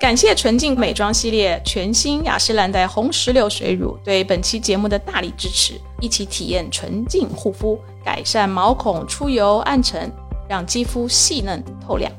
感谢纯净美妆系列全新雅诗兰黛红石榴水乳对本期节目的大力支持，一起体验纯净护肤，改善毛孔出油暗沉，让肌肤细嫩透亮。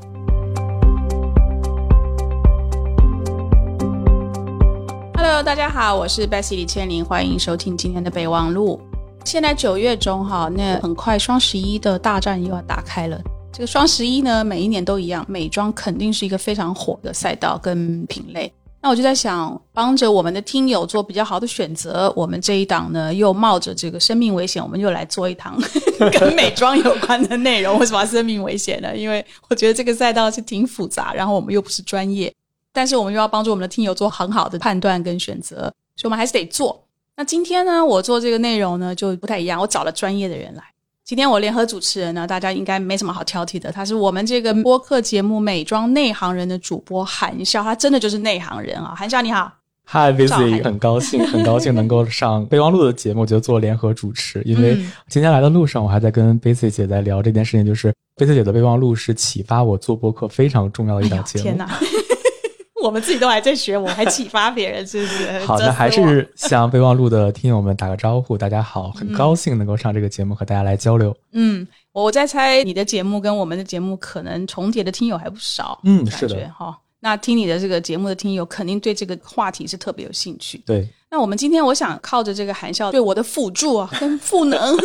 Hello，大家好，我是 Bessy 李千林，欢迎收听今天的备忘录。现在九月中哈，那很快双十一的大战又要打开了。这个双十一呢，每一年都一样，美妆肯定是一个非常火的赛道跟品类。那我就在想，帮着我们的听友做比较好的选择，我们这一档呢，又冒着这个生命危险，我们又来做一堂 跟美妆有关的内容。为什么生命危险呢？因为我觉得这个赛道是挺复杂，然后我们又不是专业，但是我们又要帮助我们的听友做很好的判断跟选择，所以我们还是得做。那今天呢，我做这个内容呢，就不太一样，我找了专业的人来。今天我联合主持人呢，大家应该没什么好挑剔的。他是我们这个播客节目《美妆内行人》的主播韩笑，他真的就是内行人啊！韩笑你好，Hi Vicky，很高兴，很高兴能够上备忘录的节目，就做联合主持。因为今天来的路上，我还在跟 Vicky 姐在聊这件事情，就是 Vicky 姐的备忘录是启发我做播客非常重要的一档节目。天哪！我们自己都还在学，我还启发别人，是不是？好的，还是向备忘录的听友们打个招呼。大家好，很高兴能够上这个节目和大家来交流。嗯，我在猜你的节目跟我们的节目可能重叠的听友还不少。嗯，是的，哈。那听你的这个节目的听友肯定对这个话题是特别有兴趣。对。那我们今天我想靠着这个含笑对我的辅助啊，跟赋能，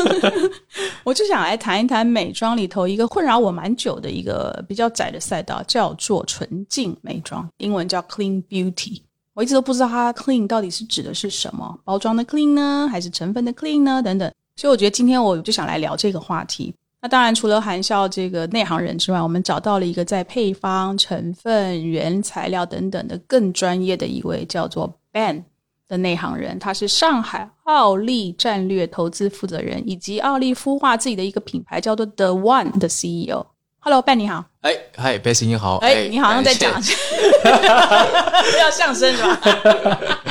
我就想来谈一谈美妆里头一个困扰我蛮久的一个比较窄的赛道，叫做纯净美妆，英文叫 clean beauty。我一直都不知道它 clean 到底是指的是什么，包装的 clean 呢，还是成分的 clean 呢？等等。所以我觉得今天我就想来聊这个话题。那当然，除了含笑这个内行人之外，我们找到了一个在配方、成分、原材料等等的更专业的一位，叫做 Ben。的内行人，他是上海奥利战略投资负责人，以及奥利孵化自己的一个品牌叫做 The One 的 CEO。Hello，Ben，你好。哎，嗨，Bessy，你好。哎，你好像在讲，要相声是吧？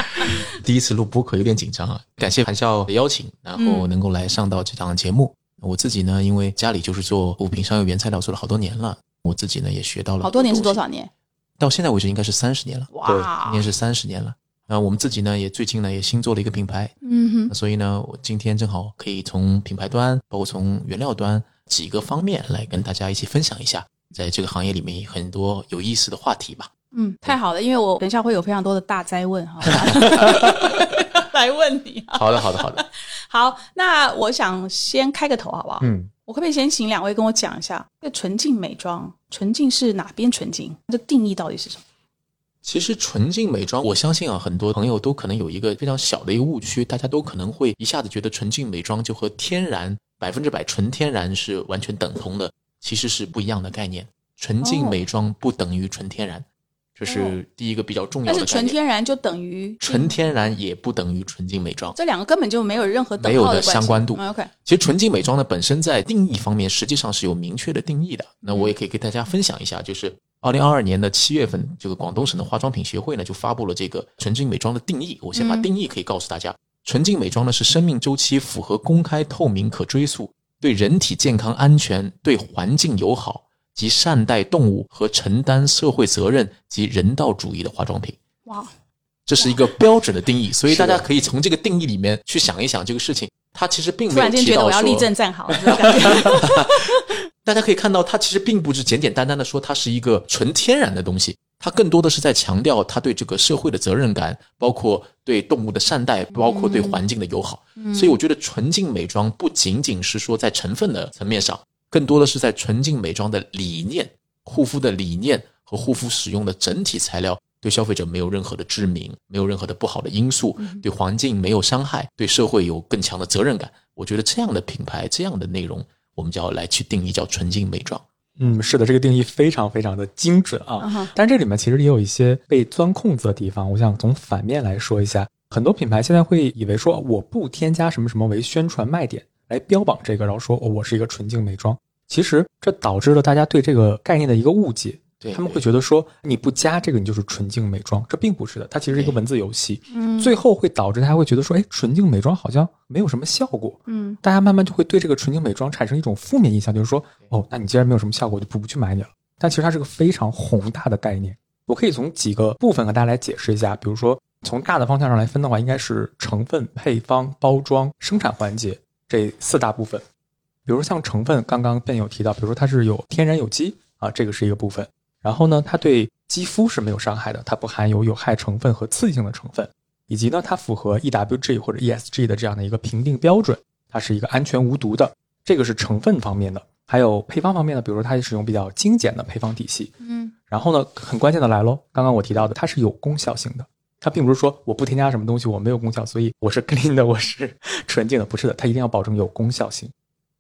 第一次录播客有点紧张啊，感谢韩笑的邀请，然后能够来上到这档节目。我自己呢，因为家里就是做物品商业原材料做了好多年了，我自己呢也学到了好多年是多少年？到现在为止应该是三十年了。哇，今年是三十年了。那我们自己呢，也最近呢也新做了一个品牌，嗯哼，所以呢，我今天正好可以从品牌端，包括从原料端几个方面来跟大家一起分享一下，在这个行业里面很多有意思的话题吧。嗯，太好了，因为我等一下会有非常多的大灾问哈，来问你。好的，好的，好的。好，那我想先开个头，好不好？嗯，我可不可以先请两位跟我讲一下，这纯净美妆，纯净是哪边纯净？它的定义到底是什么？其实纯净美妆，我相信啊，很多朋友都可能有一个非常小的一个误区，大家都可能会一下子觉得纯净美妆就和天然百分之百纯天然是完全等同的，其实是不一样的概念。纯净美妆不等于纯天然，这是第一个比较重要的。但是纯天然就等于纯天然也不等于纯净美妆，这两个根本就没有任何没有的相关度。OK，其实纯净美妆呢本身在定义方面实际上是有明确的定义的，那我也可以给大家分享一下，就是。二零二二年的七月份，这个广东省的化妆品协会呢就发布了这个纯净美妆的定义。我先把定义可以告诉大家：纯净美妆呢是生命周期符合、公开、透明、可追溯，对人体健康安全、对环境友好及善待动物和承担社会责任及人道主义的化妆品。哇，这是一个标准的定义，所以大家可以从这个定义里面去想一想这个事情，它其实并没有。突然间觉得我要立正站好。大家可以看到，它其实并不是简简单单的说它是一个纯天然的东西，它更多的是在强调它对这个社会的责任感，包括对动物的善待，包括对环境的友好。所以我觉得纯净美妆不仅仅是说在成分的层面上，更多的是在纯净美妆的理念、护肤的理念和护肤使用的整体材料对消费者没有任何的致命，没有任何的不好的因素，对环境没有伤害，对社会有更强的责任感。我觉得这样的品牌，这样的内容。我们就要来去定义叫纯净美妆。嗯，是的，这个定义非常非常的精准啊。但这里面其实也有一些被钻空子的地方。我想从反面来说一下，很多品牌现在会以为说我不添加什么什么为宣传卖点来标榜这个，然后说哦我是一个纯净美妆。其实这导致了大家对这个概念的一个误解。他们会觉得说你不加这个你就是纯净美妆，这并不是的，它其实是一个文字游戏。嗯，最后会导致大家会觉得说，哎，纯净美妆好像没有什么效果。嗯，大家慢慢就会对这个纯净美妆产生一种负面印象，就是说，哦，那你既然没有什么效果，就不不去买你了。但其实它是个非常宏大的概念。我可以从几个部分和大家来解释一下，比如说从大的方向上来分的话，应该是成分、配方、包装、生产环节这四大部分。比如像成分，刚刚便有提到，比如说它是有天然有机啊，这个是一个部分。然后呢，它对肌肤是没有伤害的，它不含有有害成分和刺激性的成分，以及呢，它符合 EWG 或者 ESG 的这样的一个评定标准，它是一个安全无毒的。这个是成分方面的。还有配方方面的，比如说它使用比较精简的配方体系，嗯，然后呢，很关键的来喽，刚刚我提到的，它是有功效性的，它并不是说我不添加什么东西我没有功效，所以我是 clean 的，我是 纯净的，不是的，它一定要保证有功效性。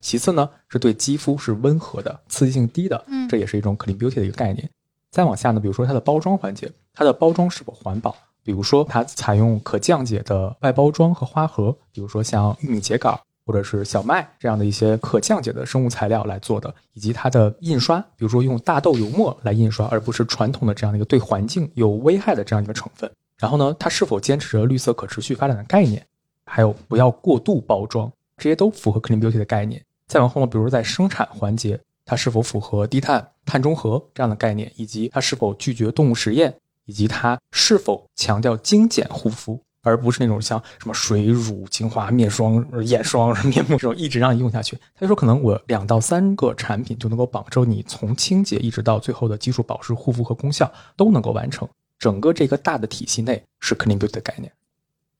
其次呢，是对肌肤是温和的，刺激性低的，嗯这也是一种 clean beauty 的一个概念。再往下呢，比如说它的包装环节，它的包装是否环保，比如说它采用可降解的外包装和花盒，比如说像玉米秸秆。或者是小麦这样的一些可降解的生物材料来做的，以及它的印刷，比如说用大豆油墨来印刷，而不是传统的这样的一个对环境有危害的这样一个成分。然后呢，它是否坚持着绿色可持续发展的概念，还有不要过度包装，这些都符合 clean beauty 的概念。再往后呢，比如在生产环节，它是否符合低碳、碳中和这样的概念，以及它是否拒绝动物实验，以及它是否强调精简护肤。而不是那种像什么水乳精华、面霜、眼霜、面膜这种一直让你用下去。他就说，可能我两到三个产品就能够保证你从清洁一直到最后的基础保湿、护肤和功效都能够完成。整个这个大的体系内是 clean beauty 的概念。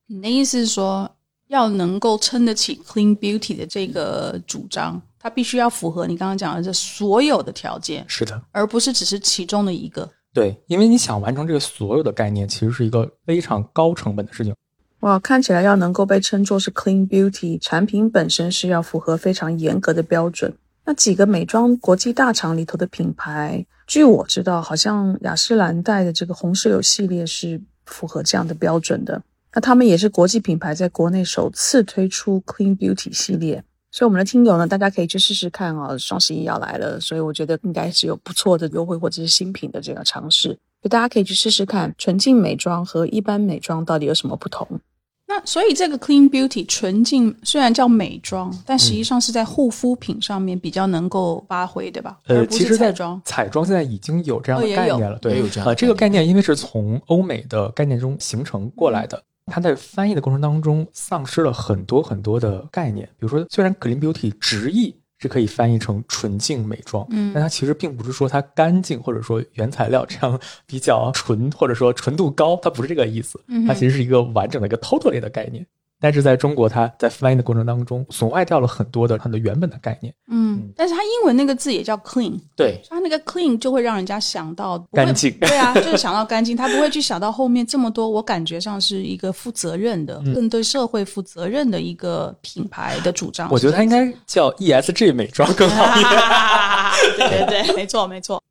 你的意思是说，要能够撑得起 clean beauty 的这个主张，它必须要符合你刚刚讲的这所有的条件，是的，而不是只是其中的一个。对，因为你想完成这个所有的概念，其实是一个非常高成本的事情。哇，看起来要能够被称作是 clean beauty 产品本身是要符合非常严格的标准。那几个美妆国际大厂里头的品牌，据我知道，好像雅诗兰黛的这个红石榴系列是符合这样的标准的。那他们也是国际品牌在国内首次推出 clean beauty 系列。所以我们的听友呢，大家可以去试试看哦。双十一要来了，所以我觉得应该是有不错的优惠或者是新品的这个尝试，就大家可以去试试看纯净美妆和一般美妆到底有什么不同。那所以这个 clean beauty 纯净虽然叫美妆，但实际上是在护肤品上面比较能够发挥，对吧？呃，其实，在彩妆彩妆现在已经有这样的概念了，对也有这样这个概概念因为是从欧美的概念中形成过来的，它在翻译的过程当中丧失了很多很多的概念。比如说，虽然 clean beauty 直译是可以翻译成纯净美妆，嗯但它其实并不是说它干净或者说原材料这样比较纯或者说纯度高，它不是这个意思。嗯它其实是一个完整的一个 totally 的概念。但是在中国，它在翻译的过程当中损坏掉了很多的它的原本的概念。嗯，但是它英文那个字也叫 clean，对，它那个 clean 就会让人家想到干净对啊，就是想到干净，他不会去想到后面这么多。我感觉上是一个负责任的、更对社会负责任的一个品牌的主张。我觉得它应该叫 ESG 美妆更好一点。对对对，没错没错。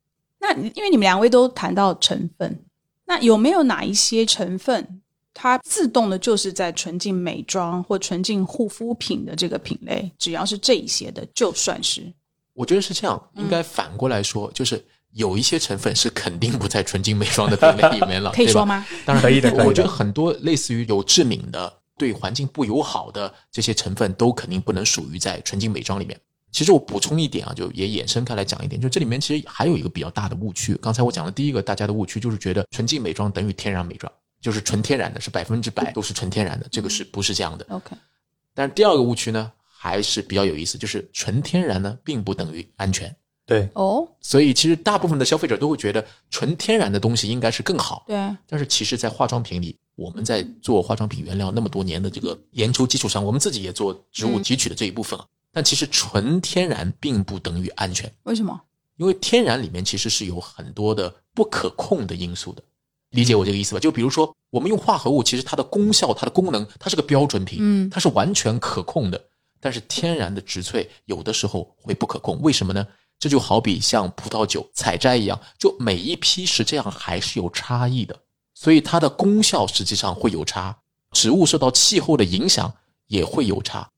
那因为你们两位都谈到成分，那有没有哪一些成分，它自动的就是在纯净美妆或纯净护肤品的这个品类，只要是这一些的，就算是我觉得是这样，应该反过来说，就是有一些成分是肯定不在纯净美妆的品类里面了，可以说？吗？当然可以的可以的我觉得很多类似于有致敏的、对环境不友好的这些成分，都肯定不能属于在纯净美妆里面。其实我补充一点啊，就也衍生开来讲一点，就这里面其实还有一个比较大的误区。刚才我讲的第一个大家的误区就是觉得纯净美妆等于天然美妆，就是纯天然的，是百分之百都是纯天然的，这个是不是这样的？OK，但是第二个误区呢，还是比较有意思，就是纯天然呢并不等于安全。对，哦，所以其实大部分的消费者都会觉得纯天然的东西应该是更好，对，但是其实，在化妆品里，我们在做化妆品原料那么多年的这个研究基础上，我们自己也做植物提取的这一部分啊。但其实纯天然并不等于安全，为什么？因为天然里面其实是有很多的不可控的因素的。理解我这个意思吧？就比如说，我们用化合物，其实它的功效、它的功能，它是个标准品，嗯它是完全可控的。但是天然的植萃有的时候会不可控，为什么呢？这就好比像葡萄酒采摘一样，就每一批是这样还是有差异的，所以它的功效实际上会有差，植物受到气候的影响也会有差。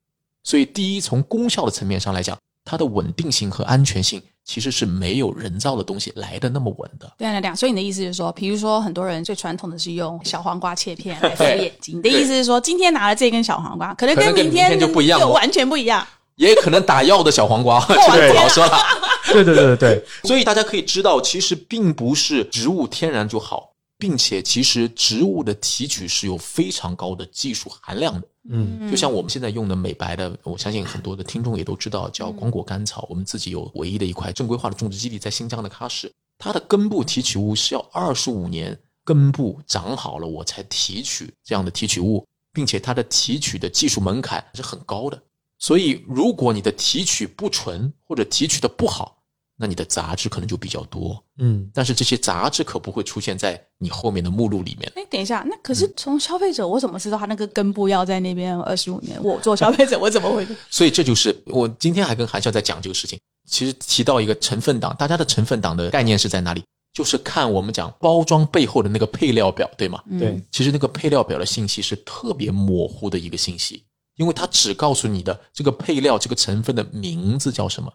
所以，第一，从功效的层面上来讲，它的稳定性和安全性其实是没有人造的东西来的那么稳的。对啊，对啊。所以你的意思是说，比如说很多人最传统的是用小黄瓜切片 来敷眼睛，你的意思是说，今天拿了这根小黄瓜，可能跟明天明天就不一样哦就完全不一样。也可能打药的小黄瓜，这个不好说了。对对对对对，所以大家可以知道，其实并不是植物天然就好，并且其实植物的提取是有非常高的技术含量的。嗯就像我们现在用的美白的，我相信很多的听众也都知道，叫光果甘草。我们自己有唯一的一块正规化的种植基地在新疆的喀什，它的根部提取物是要二十五年根部长好了我才提取这样的提取物，并且它的提取的技术门槛是很高的。所以，如果你的提取不纯或者提取的不好，那你的杂质可能就比较多。嗯，但是这些杂质可不会出现在你后面的目录里面。哎，等一下，那可是从消费者，我怎么知道他那个根部要在那边二十五年？我做消费者，我怎么会？所以这就是我今天还跟韩笑在讲这个事情。其实提到一个成分党，大家的成分党的概念是在哪里？就是看我们讲包装背后的那个配料表，对吗？对，其实那个配料表的信息是特别模糊的一个信息，因为它只告诉你的这个配料这个成分的名字叫什么，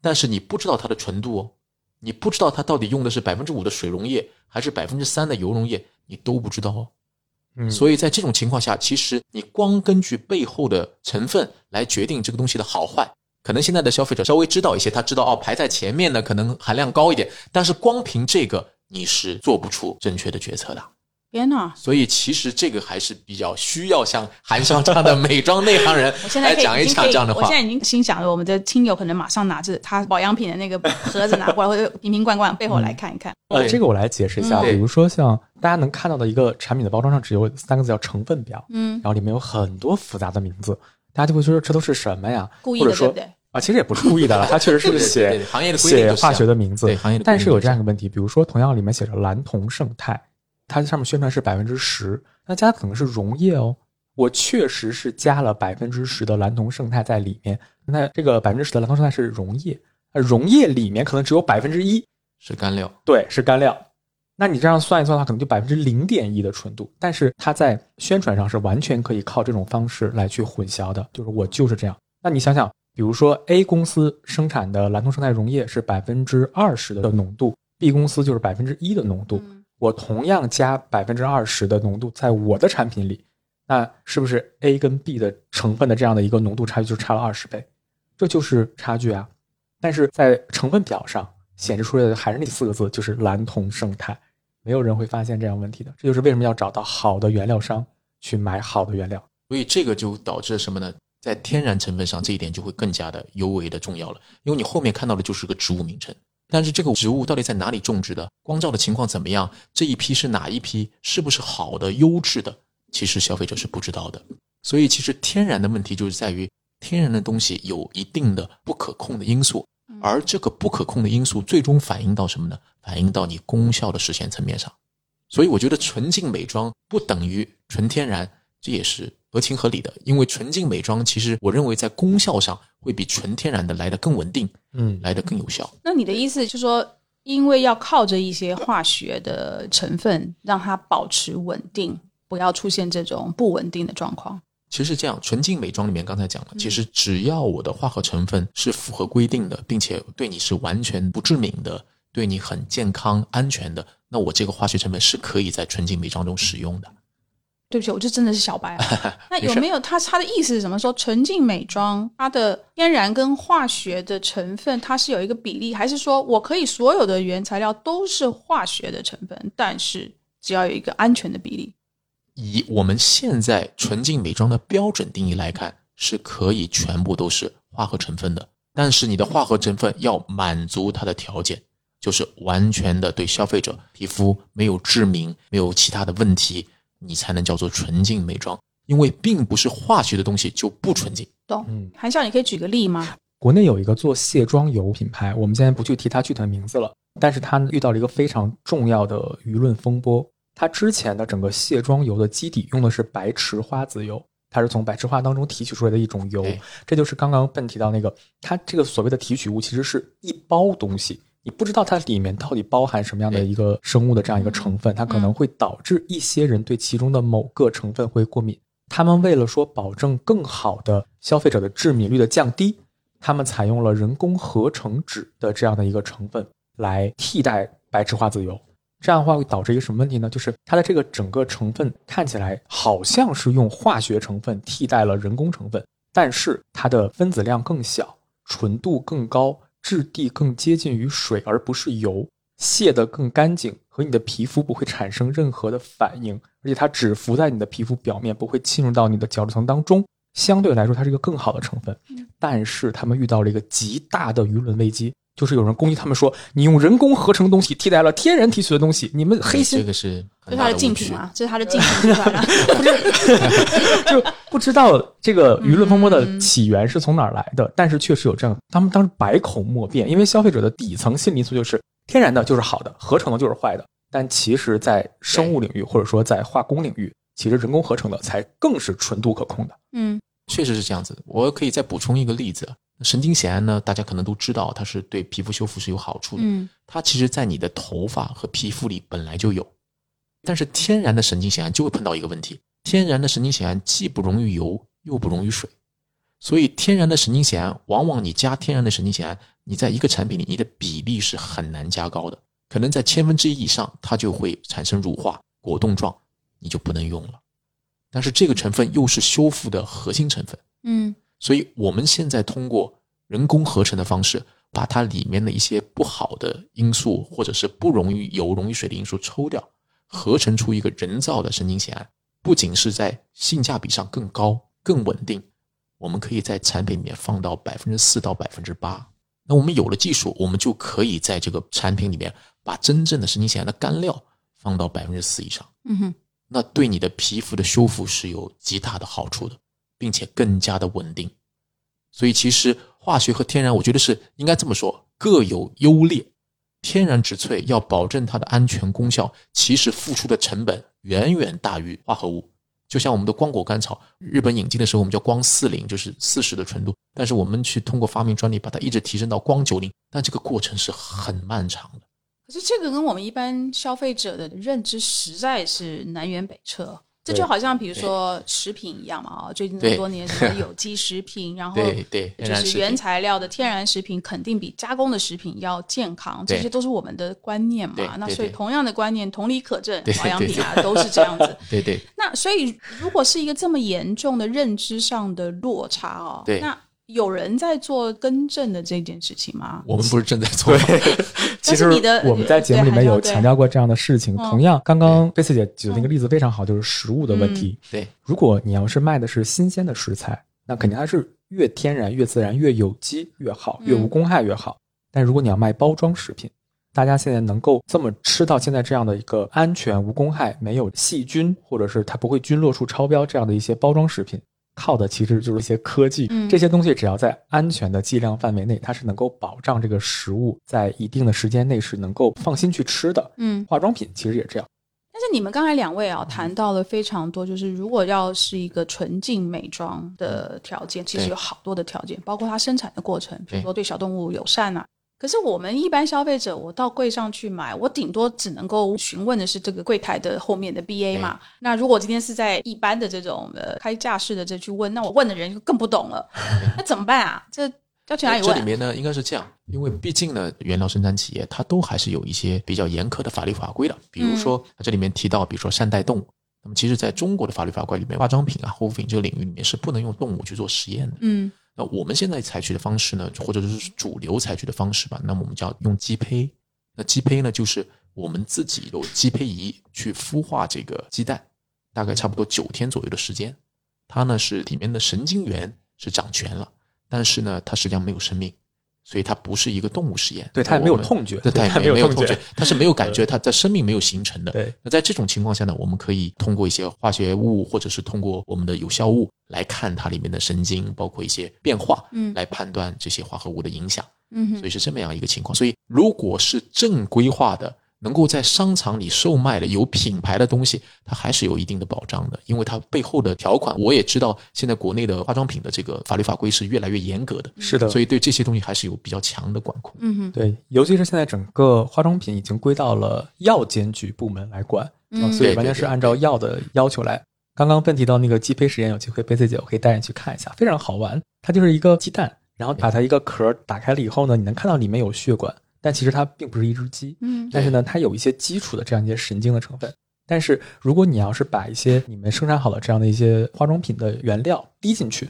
但是你不知道它的纯度哦，你不知道它到底用的是百分之五的水溶液还是百分之三的油溶液，你都不知道哦。嗯，所以在这种情况下，其实你光根据背后的成分来决定这个东西的好坏，可能现在的消费者稍微知道一些，他知道哦排在前面的可能含量高一点，但是光凭这个你是做不出正确的决策的。天哪！所以其实这个还是比较需要像韩香这样的美妆内行人 我现在来讲一讲这样的话我现。在已经心想了，我们的亲友可能马上拿着他保养品的那个盒子拿过来，或者瓶瓶罐罐背后来看一看。呃，对这个我来解释一下，嗯比如说像大家能看到的一个产品的包装上只有三个字叫成分表，嗯，然后里面有很多复杂的名字，大家就会觉得这都是什么呀？故意的，或者说对不对？啊，其实也不是故意的了，它确实是写行业的写化学的名字，对行业的但是有这样一个问题，比如说同样里面写着蓝铜胜肽，它上面宣传是百分之十，那加的可能是溶液哦。我确实是加了百分之十的蓝铜胜肽在里面，那这个百分之十的蓝铜胜肽是溶液，那溶液里面可能只有百分之一，是干料，对，是干料。那你这样算一算的话，可能就百分之零点一的纯度，但是它在宣传上是完全可以靠这种方式来去混淆的，就是我就是这样。那你想想，比如说 A 公司生产的蓝铜胜肽溶液是百分之二十的浓度，B 公司就是百分之一的浓度，嗯我同样加百分之二十的浓度在我的产品里，那是不是 A 跟 B 的成分的这样的一个浓度差距就差了二十倍？这就是差距啊！但是在成分表上显示出来的还是那四个字，就是蓝铜胜肽，没有人会发现这样问题的。这就是为什么要找到好的原料商去买好的原料。所以这个就导致什么呢？在天然成分上，这一点就会更加的尤为的重要了，因为你后面看到的就是个植物名称，但是这个植物到底在哪里种植的，光照的情况怎么样，这一批是哪一批，是不是好的、优质的，其实消费者是不知道的。所以其实天然的问题就是在于，天然的东西有一定的不可控的因素，而这个不可控的因素最终反映到什么呢？反映到你功效的实现层面上。所以我觉得纯净美妆不等于纯天然，这也是合情合理的。因为纯净美妆其实我认为在功效上会比纯天然的来得更稳定，嗯，来得更有效。那你的意思就是说，因为要靠着一些化学的成分让它保持稳定，不要出现这种不稳定的状况。其实是这样，纯净美妆里面刚才讲了，其实只要我的化合成分是符合规定的，并且对你是完全不致敏的，对你很健康安全的，那我这个化学成分是可以在纯净美妆中使用的。对不起，我这真的是小白啊。那有没有他他的意思是什么？说纯净美妆它的天然跟化学的成分，它是有一个比例，还是说我可以所有的原材料都是化学的成分，但是只要有一个安全的比例？以我们现在纯净美妆的标准定义来看，是可以全部都是化合成分的。但是你的化合成分要满足它的条件，就是完全的对消费者皮肤没有致敏、没有其他的问题，你才能叫做纯净美妆。因为并不是化学的东西就不纯净。懂？嗯韩笑，你可以举个例吗？国内有一个做卸妆油品牌，我们现在不去提它具体的名字了，但是它遇到了一个非常重要的舆论风波。它之前的整个卸妆油的基底用的是白池花籽油，它是从白池花当中提取出来的一种油对，这就是刚刚笨提到那个，它这个所谓的提取物其实是一包东西，你不知道它里面到底包含什么样的一个生物的这样一个成分，它可能会导致一些人对其中的某个成分会过敏。他们为了说保证更好的消费者的致敏率的降低，他们采用了人工合成脂的这样的一个成分来替代白池花籽油。这样的话会导致一个什么问题呢？就是它的这个整个成分看起来好像是用化学成分替代了人工成分，但是它的分子量更小，纯度更高，质地更接近于水而不是油，卸得更干净，和你的皮肤不会产生任何的反应，而且它只浮在你的皮肤表面，不会侵入到你的角质层当中。相对来说，它是一个更好的成分。但是他们遇到了一个极大的舆论危机，就是有人攻击他们说，你用人工合成的东西替代了天然提取的东西，你们黑心。这个是这是他的竞品啊，这是他的竞品啊。就不知道这个舆论风波的起源是从哪儿来的，但是确实有这样，他们当时百口莫辩，因为消费者的底层心理因素就是天然的就是好的，合成的就是坏的。但其实，在生物领域或者说在化工领域，其实人工合成的才更是纯度可控的。嗯，确实是这样子。我可以再补充一个例子，神经酰胺呢，大家可能都知道，它是对皮肤修复是有好处的。嗯，它其实，在你的头发和皮肤里本来就有，但是天然的神经酰胺就会碰到一个问题：天然的神经酰胺既不溶于油，又不溶于水，所以天然的神经酰胺，往往你加天然的神经酰胺，你在一个产品里，你的比例是很难加高的。可能在千分之一以上，它就会产生乳化果冻状，你就不能用了。但是这个成分又是修复的核心成分，嗯，所以我们现在通过人工合成的方式，把它里面的一些不好的因素或者是不溶于油、溶于水的因素抽掉，合成出一个人造的神经酰胺，不仅是在性价比上更高、更稳定，我们可以在产品里面放到百分之四到百分之八。那我们有了技术，我们就可以在这个产品里面。把真正的神经酰胺的干料放到百分之四以上，嗯哼，那对你的皮肤的修复是有极大的好处的，并且更加的稳定。所以其实化学和天然，我觉得是应该这么说，各有优劣。天然植萃要保证它的安全功效，其实付出的成本远远大于化合物。就像我们的光果甘草，日本引进的时候我们叫光四零，就是四十的纯度，但是我们去通过发明专利把它一直提升到光九零，但这个过程是很漫长。可是这个跟我们一般消费者的认知实在是南辕北辙。这就好像比如说食品一样嘛，啊，最近这么多年 什么有机食品，然后对对，就是原材料的天然食品肯定比加工的食品要健康，这些都是我们的观念嘛。那所以同样的观念，同理可证，保养品啊都是这样子。对对。那所以如果是一个这么严重的认知上的落差哦，那。有人在做更正的这件事情吗？我们不是正在做。其实我们在节目里面有强调过这样的事情。同样，刚刚贝斯姐举的那个例子非常好，就是食物的问题。对，如果你要是卖的是新鲜的食材，那肯定还是越天然、越自然、越有机越好，越无公害越好。但如果你要卖包装食品，大家现在能够这么吃到现在这样的一个安全、无公害、没有细菌，或者是它不会菌落数超标这样的一些包装食品。靠的其实就是一些科技，这些东西只要在安全的剂量范围内，它是能够保障这个食物在一定的时间内是能够放心去吃的。嗯，化妆品其实也这样。但是你们刚才两位啊谈到了非常多，就是如果要是一个纯净美妆的条件，其实有好多的条件，包括它生产的过程，比如说对小动物友善啊。可是我们一般消费者，我到柜上去买，我顶多只能够询问的是这个柜台的后面的 B A 嘛。那如果今天是在一般的这种呃开架式的这去问，那我问的人就更不懂了。那怎么办啊？这要去哪里问？这里面呢，应该是这样，因为毕竟呢，原料生产企业它都还是有一些比较严苛的法律法规的。比如说这里面提到，比如说善待动物，那么其实在中国的法律法规里面，化妆品啊、护肤品这个领域里面是不能用动物去做实验的。嗯。那我们现在采取的方式呢，或者是主流采取的方式吧，那么我们叫用鸡胚。那鸡胚呢，就是我们自己有鸡胚仪去孵化这个鸡蛋，大概差不多九天左右的时间。它呢是里面的神经元是掌权了，但是呢它实际上没有生命。所以它不是一个动物实验，对它也没有痛觉，对它也没有痛觉，它是没有感觉，它在生命没有形成的。对，那在这种情况下呢，我们可以通过一些化学物，或者是通过我们的有效物来看它里面的神经，包括一些变化，嗯，来判断这些化合物的影响。嗯，所以是这么样一个情况。所以如果是正规化的。能够在商场里售卖的有品牌的东西，它还是有一定的保障的，因为它背后的条款，我也知道，现在国内的化妆品的这个法律法规是越来越严格的，是的，所以对这些东西还是有比较强的管控。嗯哼，对，尤其是现在整个化妆品已经归到了药监局部门来管，所以完全是按照药的要求来。刚刚问提到那个鸡胚实验，有机会贝 C 姐我可以带你去看一下，非常好玩。它就是一个鸡蛋，然后把它一个壳打开了以后呢，你能看到里面有血管。但其实它并不是一只鸡，嗯，但是呢，它有一些基础的这样一些神经的成分。但是如果你要是把一些你们生产好的这样的一些化妆品的原料滴进去，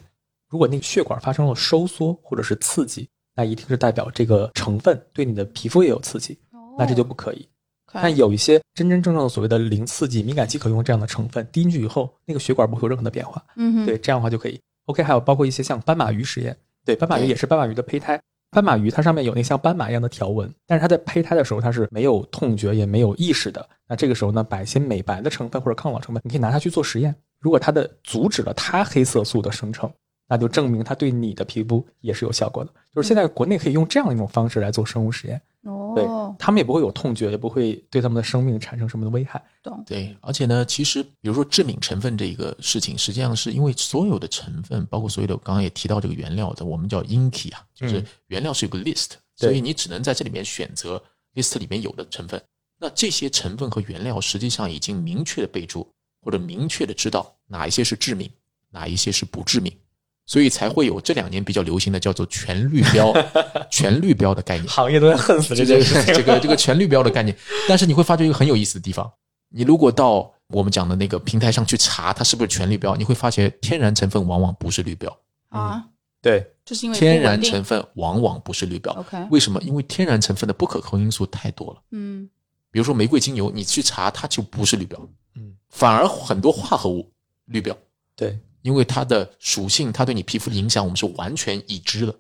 如果那个血管发生了收缩或者是刺激，那一定是代表这个成分对你的皮肤也有刺激，那这就不可以。但有一些真真正正的所谓的零刺激、敏感肌可用这样的成分，滴进去以后，那个血管不会有任何的变化。嗯，对，这样的话就可以。OK，还有包括一些像斑马鱼实验，对，斑马鱼也是斑马鱼的胚胎。斑马鱼它上面有那像斑马一样的条纹，但是它在胚胎的时候它是没有痛觉也没有意识的。那这个时候呢，把一些美白的成分或者抗老成分，你可以拿它去做实验。如果它的阻止了它黑色素的生成，那就证明它对你的皮肤也是有效果的。就是现在国内可以用这样一种方式来做生物实验。哦，对他们也不会有痛觉，也不会对他们的生命产生什么的危害。懂。对，而且呢，其实比如说致敏成分这一个事情，实际上是因为所有的成分，包括所有的刚刚也提到这个原料的，我们叫 INKI 啊，就是原料是有个 list，所以你只能在这里面选择 list 里面有的成分。那这些成分和原料实际上已经明确的备注，或者明确的知道哪一些是致敏，哪一些是不致敏。所以才会有这两年比较流行的叫做全绿标、全绿标的概念，行业都在恨死这件事。这个这个全绿标的概念，但是你会发觉一个很有意思的地方，你如果到我们讲的那个平台上去查它是不是全绿标，你会发现天然成分往往不是绿标啊。对，就是因为天然成分往往不是绿标。OK，为什么？因为天然成分的不可控因素太多了。嗯，比如说玫瑰精油，你去查它就不是绿标，嗯，反而很多化合物绿标。对。因为它的属性，它对你皮肤的影响，我们是完全已知的。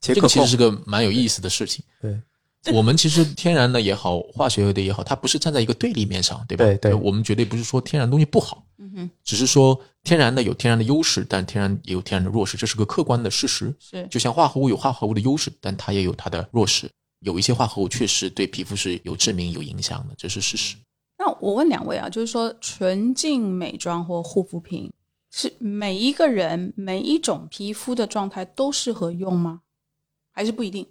这个其实是个蛮有意思的事情。对，我们其实天然的也好，化学的也好，它不是站在一个对立面上，对吧？对对，我们绝对不是说天然东西不好，嗯哼，只是说天然的有天然的优势，但天然也有天然的弱势，这是个客观的事实。是，就像化合物有化合物的优势，但它也有它的弱势。有一些化合物确实对皮肤是有致命、有影响的，这是事实。那我问两位啊，就是说纯净美妆或护肤品。是每一个人每一种皮肤的状态都适合用吗？还是不一定？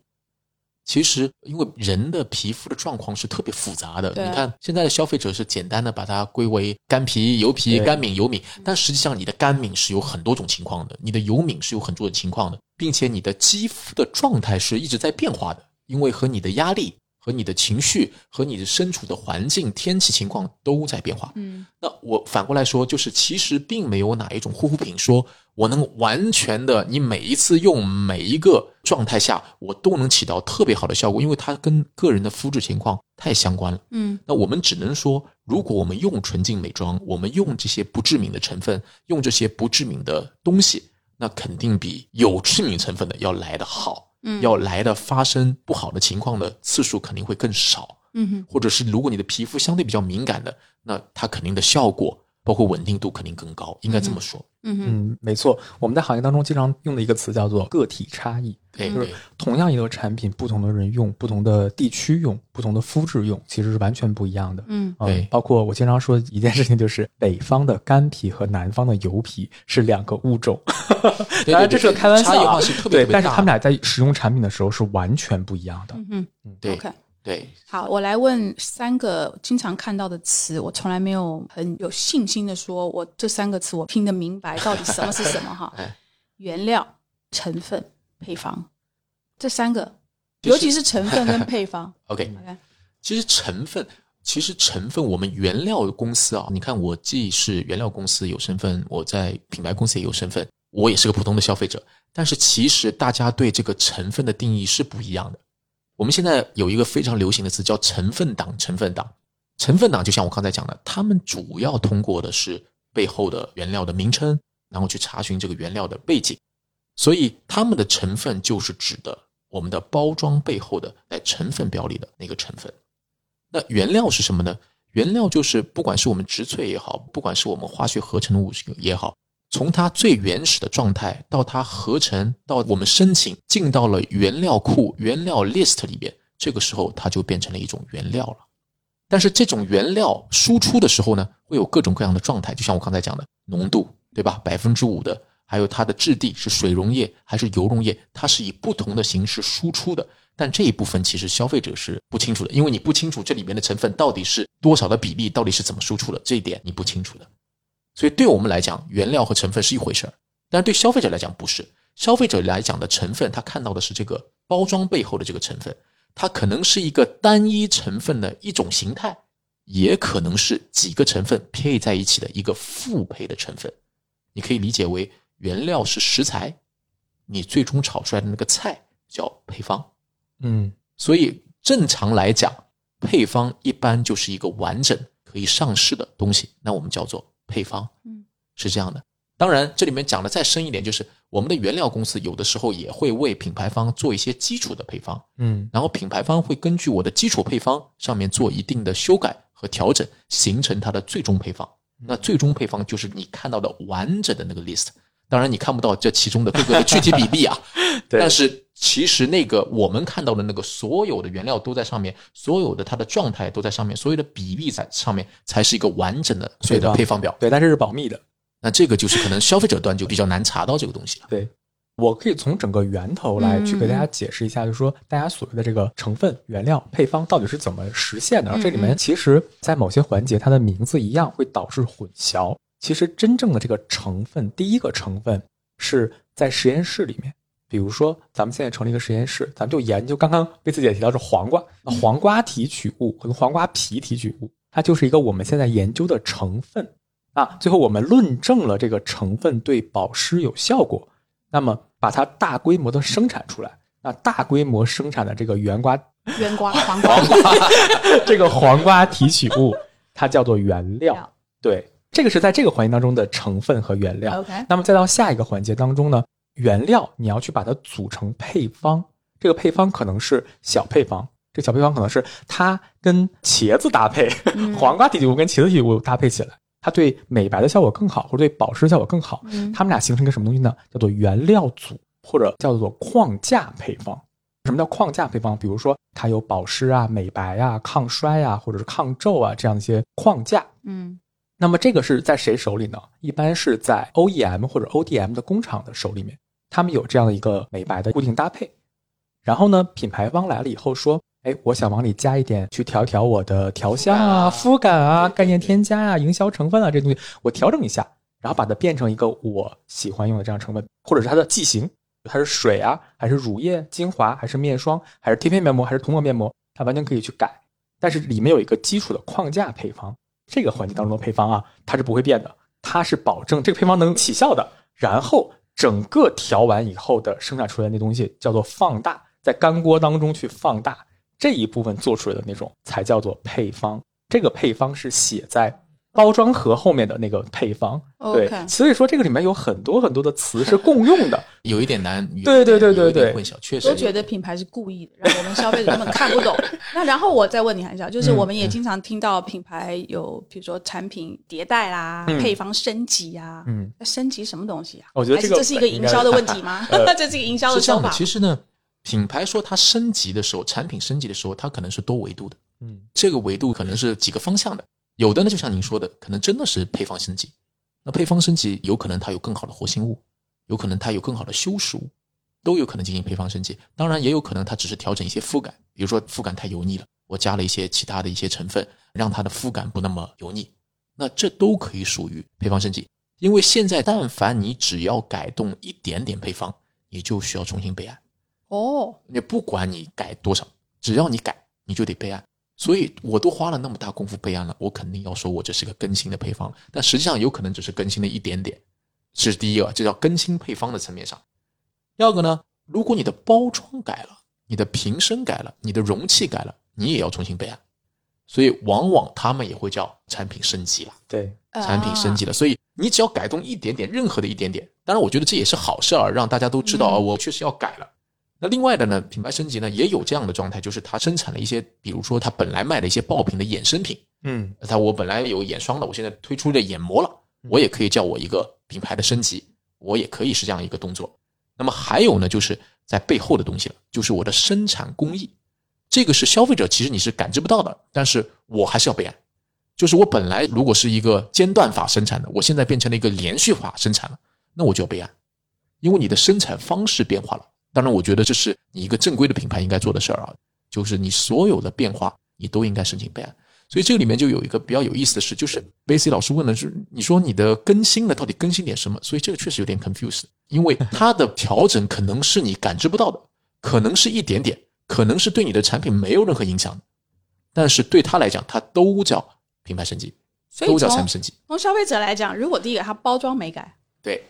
其实，因为人的皮肤的状况是特别复杂的。你看，现在的消费者是简单的把它归为干皮、油皮、干敏、油敏，但实际上你的干敏是有很多种情况的，你的油敏是有很多种情况的，并且你的肌肤的状态是一直在变化的，因为和你的压力。和你的情绪和你的身处的环境、天气情况都在变化。嗯，那我反过来说，就是其实并没有哪一种护肤品说我能完全的，你每一次用每一个状态下，我都能起到特别好的效果，因为它跟个人的肤质情况太相关了。嗯，那我们只能说，如果我们用纯净美妆，我们用这些不致敏的成分，用这些不致敏的东西，那肯定比有致敏成分的要来的好。嗯，要来的发生不好的情况的次数肯定会更少，嗯哼，或者是如果你的皮肤相对比较敏感的，那它肯定的效果包括稳定度肯定更高，应该这么说。嗯嗯，没错，我们在行业当中经常用的一个词叫做个体差异，对，就是同样一个产品，不同的人用，不同的地区用，不同的肤质用，其实是完全不一样的。嗯，对，包括我经常说一件事情，就是北方的干皮和南方的油皮是两个物种，当然这是个开玩笑，差异化是特别对，但是他们俩在使用产品的时候是完全不一样的。嗯嗯，对。对，好，我来问三个经常看到的词，我从来没有很有信心的说，我这三个词我听得明白到底什么是什么哈？原料、成分、配方，这三个，尤其是成分跟配方。OK，其实成分，其实成分，我们原料公司啊，你看我既是原料公司有身份，我在品牌公司也有身份，我也是个普通的消费者，但是其实大家对这个成分的定义是不一样的。我们现在有一个非常流行的词叫成分党，成分党，成分党就像我刚才讲的，他们主要通过的是背后的原料的名称，然后去查询这个原料的背景，所以他们的成分就是指的我们的包装背后的在成分表里的那个成分。那原料是什么呢？原料就是不管是我们植萃也好，不管是我们化学合成物也好。从它最原始的状态到它合成，到我们申请进到了原料库、原料 list 里边，这个时候它就变成了一种原料了。但是这种原料输出的时候呢，会有各种各样的状态，就像我刚才讲的浓度，对吧？百分之五的，还有它的质地是水溶液还是油溶液，它是以不同的形式输出的。但这一部分其实消费者是不清楚的，因为你不清楚这里面的成分到底是多少的比例，到底是怎么输出的，这一点你不清楚的。所以，对我们来讲，原料和成分是一回事儿，但是对消费者来讲不是。消费者来讲的成分，他看到的是这个包装背后的这个成分，它可能是一个单一成分的一种形态，也可能是几个成分配在一起的一个复配的成分。你可以理解为，原料是食材，你最终炒出来的那个菜叫配方。嗯所以正常来讲，配方一般就是一个完整可以上市的东西，那我们叫做配方。嗯，是这样的。当然，这里面讲的再深一点，就是我们的原料公司有的时候也会为品牌方做一些基础的配方，嗯然后品牌方会根据我的基础配方上面做一定的修改和调整，形成它的最终配方。那最终配方就是你看到的完整的那个 list。当然，你看不到这其中的各个的具体比例啊，对 但是其实那个我们看到的那个所有的原料都在上面，所有的它的状态都在上面，所有的比例在上面，才是一个完整的所有的配方表。对，但是是保密的。那这个就是可能消费者端就比较难查到这个东西了。对，我可以从整个源头来去给大家解释一下，就是说大家所谓的这个成分、原料、配方到底是怎么实现的。嗯这里面其实，在某些环节，它的名字一样会导致混淆。其实真正的这个成分，第一个成分是在实验室里面。比如说，咱们现在成立一个实验室，咱们就研究刚刚贝斯姐提到是黄瓜，那黄瓜提取物和黄瓜皮提取物，它就是一个我们现在研究的成分。啊，最后我们论证了这个成分对保湿有效果，那么把它大规模的生产出来。那大规模生产的这个原瓜，原瓜、黄瓜、这个黄瓜提取物，它叫做原料料。对，这个是在这个环节当中的成分和原料。OK，那么再到下一个环节当中呢，原料你要去把它组成配方，这个配方可能是小配方，这个小配方可能是它跟茄子搭配，嗯黄瓜提取物跟茄子提取物搭配起来，它对美白的效果更好，或者对保湿效果更好。嗯它们俩形成一个什么东西呢？叫做原料组，或者叫做框架配方。什么叫框架配方？比如说它有保湿啊、美白啊、抗衰啊，或者是抗皱啊这样的一些框架。嗯那么这个是在谁手里呢？一般是在 OEM 或者 ODM 的工厂的手里面，他们有这样的一个美白的固定搭配。然后呢，品牌方来了以后说，哎，我想往里加一点，去调一调我的调香啊、肤感啊、概念添加啊、营销成分啊这东西，我调整一下，然后把它变成一个我喜欢用的这样成分，或者是它的剂型，它是水啊，还是乳液、精华，还是面霜，还是贴片面膜，还是涂抹面膜，它完全可以去改。但是里面有一个基础的框架配方，这个环节当中的配方啊，它是不会变的，它是保证这个配方能起效的。然后整个调完以后的生产出来的那东西叫做放大，在干锅当中去放大这一部分做出来的那种才叫做配方。这个配方是写在包装盒后面的那个配方。对 OK 所以说这个里面有很多很多的词是共用的。有一点难，对对对对有一点对混淆，确实都觉得品牌是故意的，让我们消费者根本看不懂。那然后我再问你一下，就是嗯我们也经常听到品牌有，比如说产品迭代啦、嗯配方升级啊，嗯，那升级什么东西啊？我觉得这个是这是一个营销的问题吗？呃这是一个营销的是这样的。手法。其实呢，品牌说它升级的时候，产品升级的时候，它可能是多维度的。嗯这个维度可能是几个方向的，有的呢，就像您说的，可能真的是配方升级。那配方升级有可能它有更好的活性物，有可能它有更好的修饰物，都有可能进行配方升级。当然，也有可能它只是调整一些肤感，比如说肤感太油腻了，我加了一些其他的一些成分，让它的肤感不那么油腻。那这都可以属于配方升级。因为现在但凡你只要改动一点点配方，你就需要重新备案。哦，你不管你改多少，只要你改，你就得备案。所以我都花了那么大功夫备案了，我肯定要说我这是个更新的配方，但实际上有可能只是更新了一点点。这是第一个，这叫更新配方的层面上。第二个呢，如果你的包装改了，你的瓶身改了，你的容器改了，你也要重新备案。所以往往他们也会叫产品升级了。对，产品升级了，所以你只要改动一点点，任何的一点点，当然我觉得这也是好事儿，让大家都知道啊、嗯我确实要改了。那另外的呢，品牌升级呢也有这样的状态，就是它生产了一些，比如说它本来卖的一些爆品的衍生品，嗯它我本来有眼霜的，我现在推出了眼膜了，我也可以叫我一个品牌的升级，我也可以是这样一个动作。那么还有呢，就是在背后的东西了，就是我的生产工艺，这个是消费者其实你是感知不到的，但是我还是要备案。就是我本来如果是一个间断法生产的，我现在变成了一个连续法生产了，那我就要备案，因为你的生产方式变化了。当然，我觉得这是你一个正规的品牌应该做的事儿啊，就是你所有的变化你都应该申请备案。所以这个里面就有一个比较有意思的事，就是 Basic 老师问的是，你说你的更新了到底更新点什么？所以这个确实有点 confused，因为它的调整可能是你感知不到的，可能是一点点，可能是对你的产品没有任何影响的，但是对他来讲，它都叫品牌升级，所以都叫产品升级。从消费者来讲，如果第一个它包装没改，对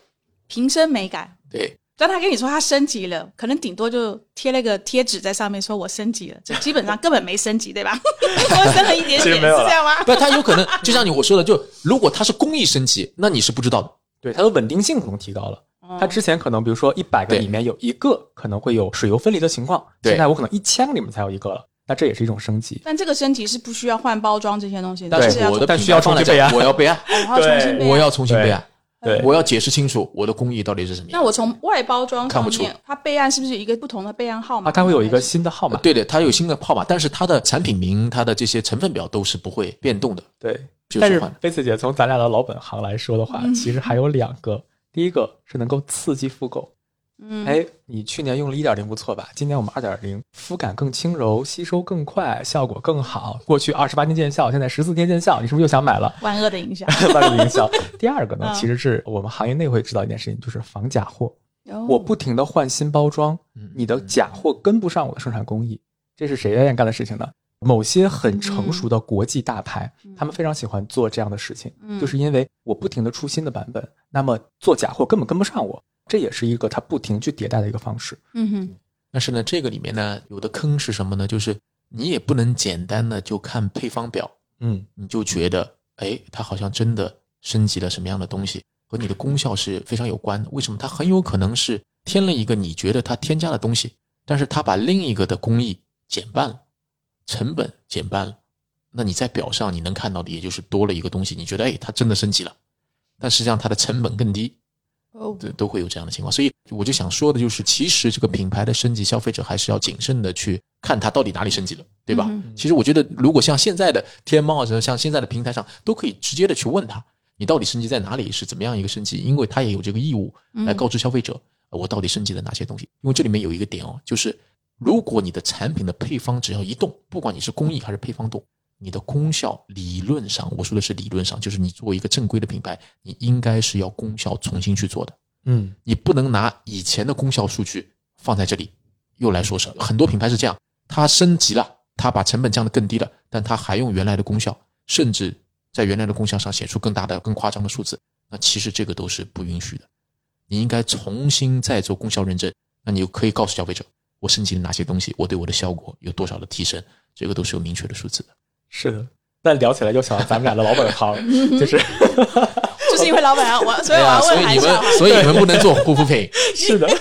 瓶身没改，对，当他跟你说他升级了，可能顶多就贴了个贴纸在上面，说我升级了，就基本上根本没升级，对吧？我升了一点点，是这样吗？不，他有可能就像你我说的，就如果他是工艺升级，那你是不知道的。对，它的稳定性可能提高了。它之前可能比如说一百个里面有一个可能会有水油分离的情况，现在我可能一千个里面才有一个了。那这也是一种升级。但这个升级是不需要换包装这些东西的，但是我的但需 要重新备案，我要备案，对，我要重新备案。对，我要解释清楚我的工艺到底是什么样。那我从外包装上面，它备案是不是有一个不同的备案号码？它会有一个新的号码。对的，它有新的号码，但是它的产品名、它的这些成分表都是不会变动的。对，但是贝斯姐从咱俩的老本行来说的话，其实还有两个，第一个是能够刺激复购。嗯，哎，你去年用了一点零不错吧？今年我们二点零，肤感更轻柔，吸收更快，效果更好。过去二十八天见效，现在十四天见效，你是不是又想买了？万恶的营销，万恶的营销。第二个呢，其实是我们行业内会知道一件事情，就是防假货。我不停的换新包装，你的假货跟不上我的生产工艺，这是谁愿意干的事情呢？某些很成熟的国际大牌，他们非常喜欢做这样的事情，就是因为我不停的出新的版本，那么做假货根本跟不上我。这也是一个它不停去迭代的一个方式。嗯哼，但是呢，这个里面呢，有的坑是什么呢？就是你也不能简单的就看配方表，嗯，你就觉得，哎，它好像真的升级了什么样的东西，和你的功效是非常有关的。为什么？它很有可能是添了一个你觉得它添加的东西，但是它把另一个的工艺减半了，成本减半了。那你在表上你能看到的，也就是多了一个东西，你觉得，哎，它真的升级了，但实际上它的成本更低。哦，对，都会有这样的情况，所以我就想说的就是，其实这个品牌的升级，消费者还是要谨慎的去看它到底哪里升级了，对吧？其实我觉得，如果像现在的天猫啊，像现在的平台上，都可以直接的去问他，你到底升级在哪里，是怎么样一个升级？因为他也有这个义务来告知消费者，我到底升级了哪些东西。因为这里面有一个点哦，就是如果你的产品的配方只要一动，不管你是工艺还是配方动，你的功效理论上，我说的是理论上，就是你作为一个正规的品牌，你应该是要功效重新去做的。嗯，你不能拿以前的功效数据放在这里，又来说事很多品牌是这样，它升级了，它把成本降得更低了，但它还用原来的功效，甚至在原来的功效上写出更大的、更夸张的数字。那其实这个都是不允许的。你应该重新再做功效认证，那你就可以告诉消费者，我升级了哪些东西，我对我的效果有多少的提升，这个都是有明确的数字的。是的，那聊起来就想到咱们俩的老本行，就是。就是因为老板啊，我所以我要问一下，所以你们不能做护肤品。是的，就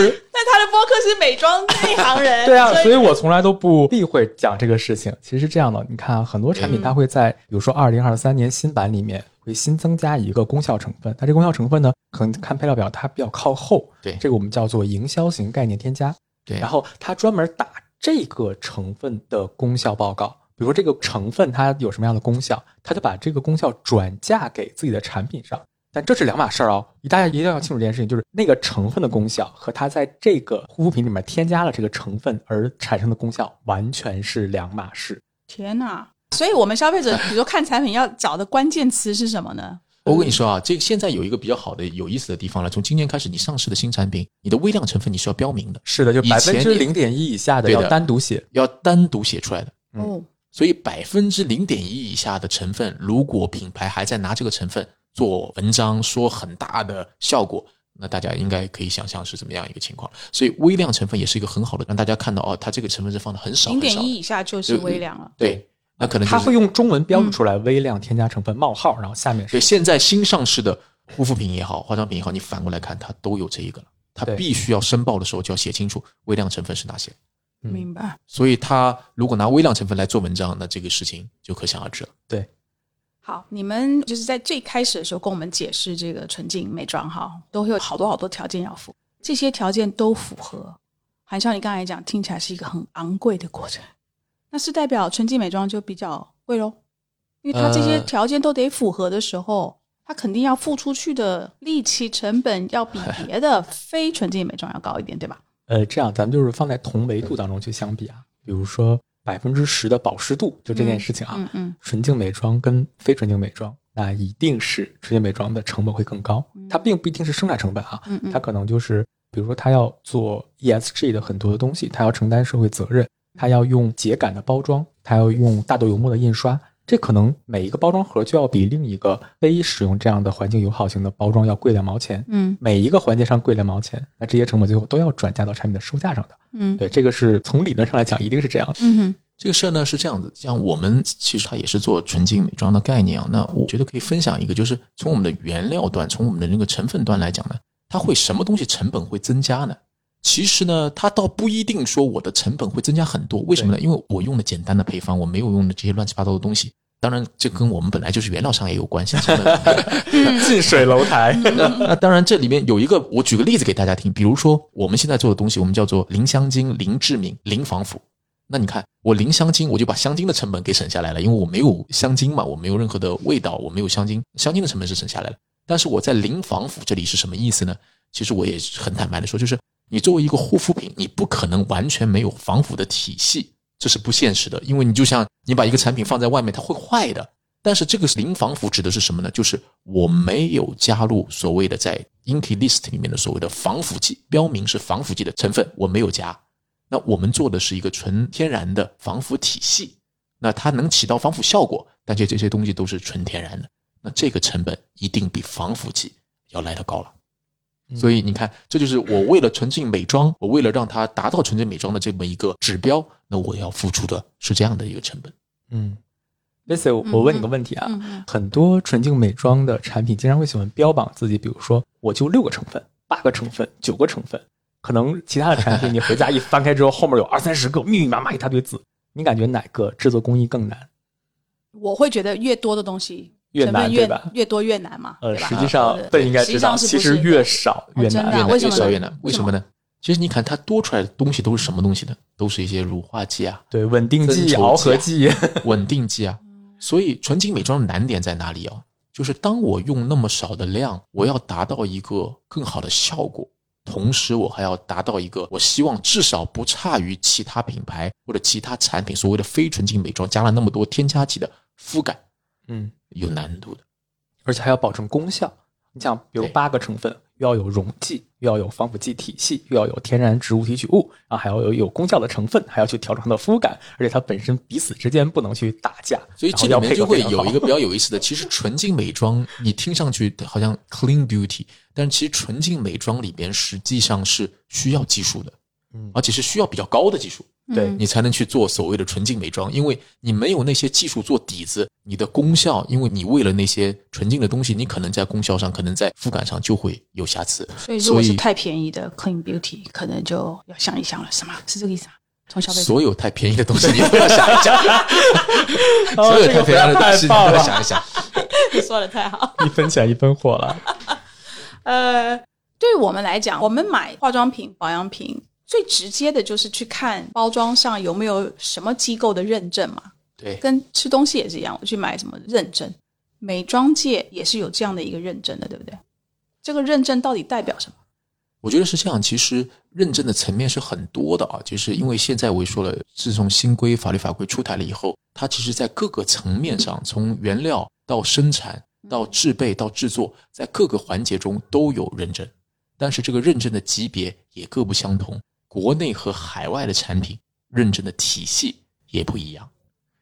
是但他的播客是美妆内行人。对啊，所以我从来都不避讳讲这个事情。其实是这样的，你看啊很多产品，它会在比如说二零二三年新版里面会新增加一个功效成分。它这功效成分呢，可能看配料表它比较靠后。对，这个我们叫做营销型概念添加。对，然后它专门打这个成分的功效报告。比如说这个成分它有什么样的功效，他就把这个功效转嫁给自己的产品上，但这是两码事儿哦，大家一定要清楚这件事情，就是那个成分的功效和它在这个护肤品里面添加了这个成分而产生的功效完全是两码事。天哪！所以我们消费者，比如说看产品要找的关键词是什么呢？我跟你说啊，这个现在有一个比较好的、有意思的地方了。从今年开始，你上市的新产品，你的微量成分你是要标明的。是的，就百分之零点一以下的要单独写，要单独写出来的。哦。所以百分之零点一以下的成分，如果品牌还在拿这个成分做文章，说很大的效果，那大家应该可以想象是怎么样一个情况。所以微量成分也是一个很好的，让大家看到哦，它这个成分是放的很少，零点一以下就是微量了。对，那可能他会用中文标注出来微量添加成分冒号，然后下面是。对，现在新上市的护肤品也好，化妆品也好，你反过来看，它都有这一个了。它必须要申报的时候就要写清楚微量成分是哪些。明白，所以他如果拿微量成分来做文章，那这个事情就可想而知了。对，好，你们就是在最开始的时候跟我们解释这个纯净美妆哈，都会有好多好多条件要符，这些条件都符合，还像你刚才讲，听起来是一个很昂贵的过程，那是代表纯净美妆就比较贵喽？因为它这些条件都得符合的时候，它肯定要付出去的力气成本要比 别的非纯净美妆要高一点，对吧？呃，这样咱们就是放在同维度当中去相比啊，比如说百分之十的保湿度，就这件事情啊，嗯嗯，纯净美妆跟非纯净美妆，那一定是纯净美妆的成本会更高，它并不一定是生产成本啊，它可能就是比如说它要做 ESG 的很多的东西，它要承担社会责任，它要用秸秆的包装，它要用大豆油墨的印刷，这可能每一个包装盒就要比另一个非使用这样的环境友好型的包装要贵两毛钱。嗯每一个环节上贵两毛钱，那这些成本最后都要转嫁到产品的售价上的。嗯对，这个是从理论上来讲一定是这样的。嗯哼这个事儿呢是这样子，像我们其实它也是做纯净美妆的概念啊。那我觉得可以分享一个，就是从我们的原料端，从我们的那个成分端来讲呢，它会什么东西成本会增加呢？其实呢，它倒不一定说我的成本会增加很多，为什么呢？因为我用的简单的配方，我没有用的这些乱七八糟的东西。当然，这跟我们本来就是原料商也有关系。近水楼台，那那当然，这里面有一个，我举个例子给大家听，比如说我们现在做的东西，我们叫做零香精、零致敏、零防腐。那你看，我零香精，我就把香精的成本给省下来了，因为我没有香精嘛，我没有任何的味道，我没有香精，香精的成本是省下来了。但是我在零防腐这里是什么意思呢？其实我也很坦白的说，就是你作为一个护肤品，你不可能完全没有防腐的体系，这是不现实的，因为你就像你把一个产品放在外面，它会坏的。但是这个零防腐指的是什么呢？就是我没有加入所谓的在 INCI list 里面的所谓的防腐剂，标明是防腐剂的成分，我没有加。那我们做的是一个纯天然的防腐体系，那它能起到防腐效果，但是这些东西都是纯天然的，那这个成本一定比防腐剂要来得高了。所以你看，这就是我为了纯净美妆，我为了让它达到纯净美妆的这么一个指标，那我要付出的是这样的一个成本。嗯。s 我我问你个问题啊，嗯嗯。很多纯净美妆的产品经常会喜欢标榜自己，比如说我就六个成分、八个成分、九个成分，可能其他的产品你回家一翻开之后，后面有二三十个，密密麻麻一大堆字，你感觉哪个制作工艺更难？我会觉得越多的东西越难越吧越多越难嘛，呃，对吧实际上对笨应该知道，实际上是其实越少越难。越难越少越难，为为什么呢？其实你看它多出来的东西都是什么东西呢？都是一些乳化剂啊、对，稳定剂、调和剂，稳定剂啊。所以纯净美妆的难点在哪里啊？就是当我用那么少的量，我要达到一个更好的效果，同时我还要达到一个我希望至少不差于其他品牌或者其他产品所谓的非纯净美妆加了那么多添加剂的肤感，嗯，有难度的。而且还要保证功效。你想，比如对八个成分，又要有溶剂，又要有防腐剂体系，又要有天然植物提取物，然后还要有有功效的成分，还要去调整它的肤感，而且它本身彼此之间不能去打架，所以这里面就会有一个比较有意思的，其实纯净美妆你听上去好像 clean beauty，但其实纯净美妆里边实际上是需要技术的，嗯而且是需要比较高的技术，对嗯你才能去做所谓的纯净美妆，因为你没有那些技术做底子，你的功效，因为你为了那些纯净的东西，你可能在功效上，可能在肤感上就会有瑕疵，所以如果是太便宜的 clean beauty，可能就要想一想了，是吗？是这个意思吗？从消费所有 太便宜的东西你都要想一想，哦所有太便宜的东西你都要想一想。你说的太好。一分钱一分货了。呃，对我们来讲，我们买化妆品、保养品最直接的就是去看包装上有没有什么机构的认证嘛，对，跟吃东西也是一样，我去买什么认证，美妆界也是有这样的一个认证的，对不对？这个认证到底代表什么？我觉得是这样，其实认证的层面是很多的啊，就是因为现在我也说了，自从新规法律法规出台了以后，它其实在各个层面上，从原料到生产到制备到制作，在各个环节中都有认证，但是这个认证的级别也各不相同，国内和海外的产品认证的体系也不一样。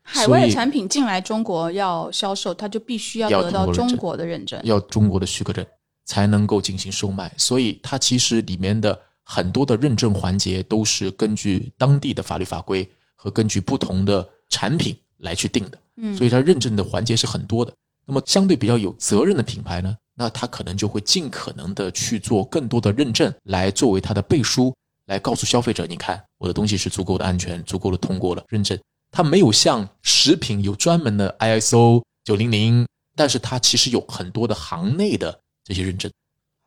海外的产品进来中国要销售，它就必须要要得到中国的认证。要中国的许可证才能够进行售卖，所以它其实里面的很多的认证环节都是根据当地的法律法规和根据不同的产品来去定的，嗯所以它认证的环节是很多的。那么相对比较有责任的品牌呢，那它可能就会尽可能的去做更多的认证，来作为它的背书，来告诉消费者，你看我的东西是足够的安全，足够的通过了认证。它没有像食品有专门的 ISO 九零零，但是它其实有很多的行内的这些认证。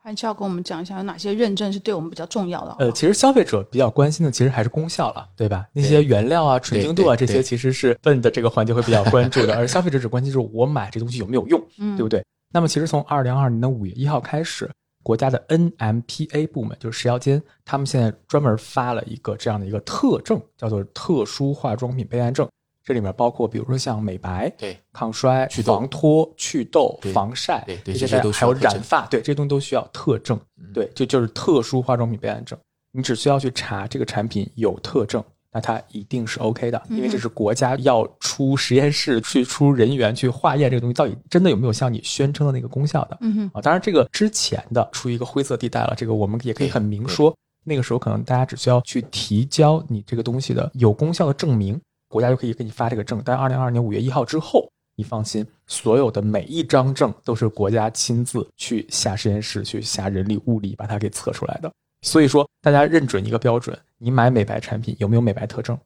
韩笑跟我们讲一下有哪些认证是对我们比较重要的？呃，其实消费者比较关心的其实还是功效了，对吧？那些原料啊、纯净度啊，这些其实是问的这个环节会比较关注的，而消费者只关心就是我买这东西有没有用，嗯对不对？那么其实从二零二二年的五月一号开始，国家的 NMPA 部门就是食药监，他们现在专门发了一个这样的一个特证，叫做特殊化妆品备案证。这里面包括比如说像美白、对抗衰、防脱、祛痘、防晒，对对这些都需要特证染发，对这些东西都需要特证。对，就就是特殊化妆品备案证，你只需要去查这个产品有特证，那它一定是 OK 的，因为这是国家要出出实验室，去出人员去化验这个东西到底真的有没有像你宣称的那个功效的。嗯哼，啊，当然这个之前的处于一个灰色地带了，这个我们也可以很明说，那个时候可能大家只需要去提交你这个东西的有功效的证明，国家就可以给你发这个证。但二零二二年五月一号之后，你放心，所有的每一张证都是国家亲自去下实验室去下人力物力把它给测出来的。所以说，大家认准一个标准，你买美白产品有没有美白特征？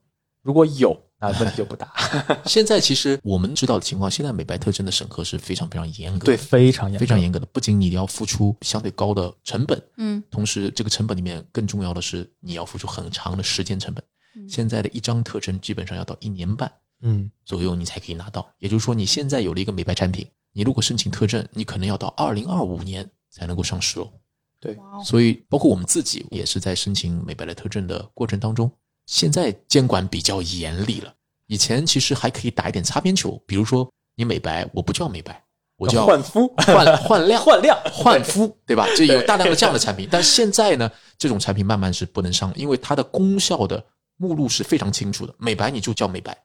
如果有，那问题就不大。现在其实我们知道的情况，现在美白特征的审核是非常非常严格的，对，非常严，非常严格的。不仅你要付出相对高的成本，嗯，同时这个成本里面更重要的是你要付出很长的时间成本。现在的一张特征基本上要到一年半，嗯，左右你才可以拿到。也就是说，你现在有了一个美白产品，你如果申请特征，你可能要到二零二五年才能够上市哦。对，所以包括我们自己也是在申请美白的特征的过程当中，现在监管比较严厉了。以前其实还可以打一点擦边球，比如说你美白，我不叫美白，我叫焕 肤、焕焕亮、焕亮、焕肤，对吧？就有大量的这样的产品。但现在呢，这种产品慢慢是不能上了，因为它的功效的目录是非常清楚的。美白你就叫美白，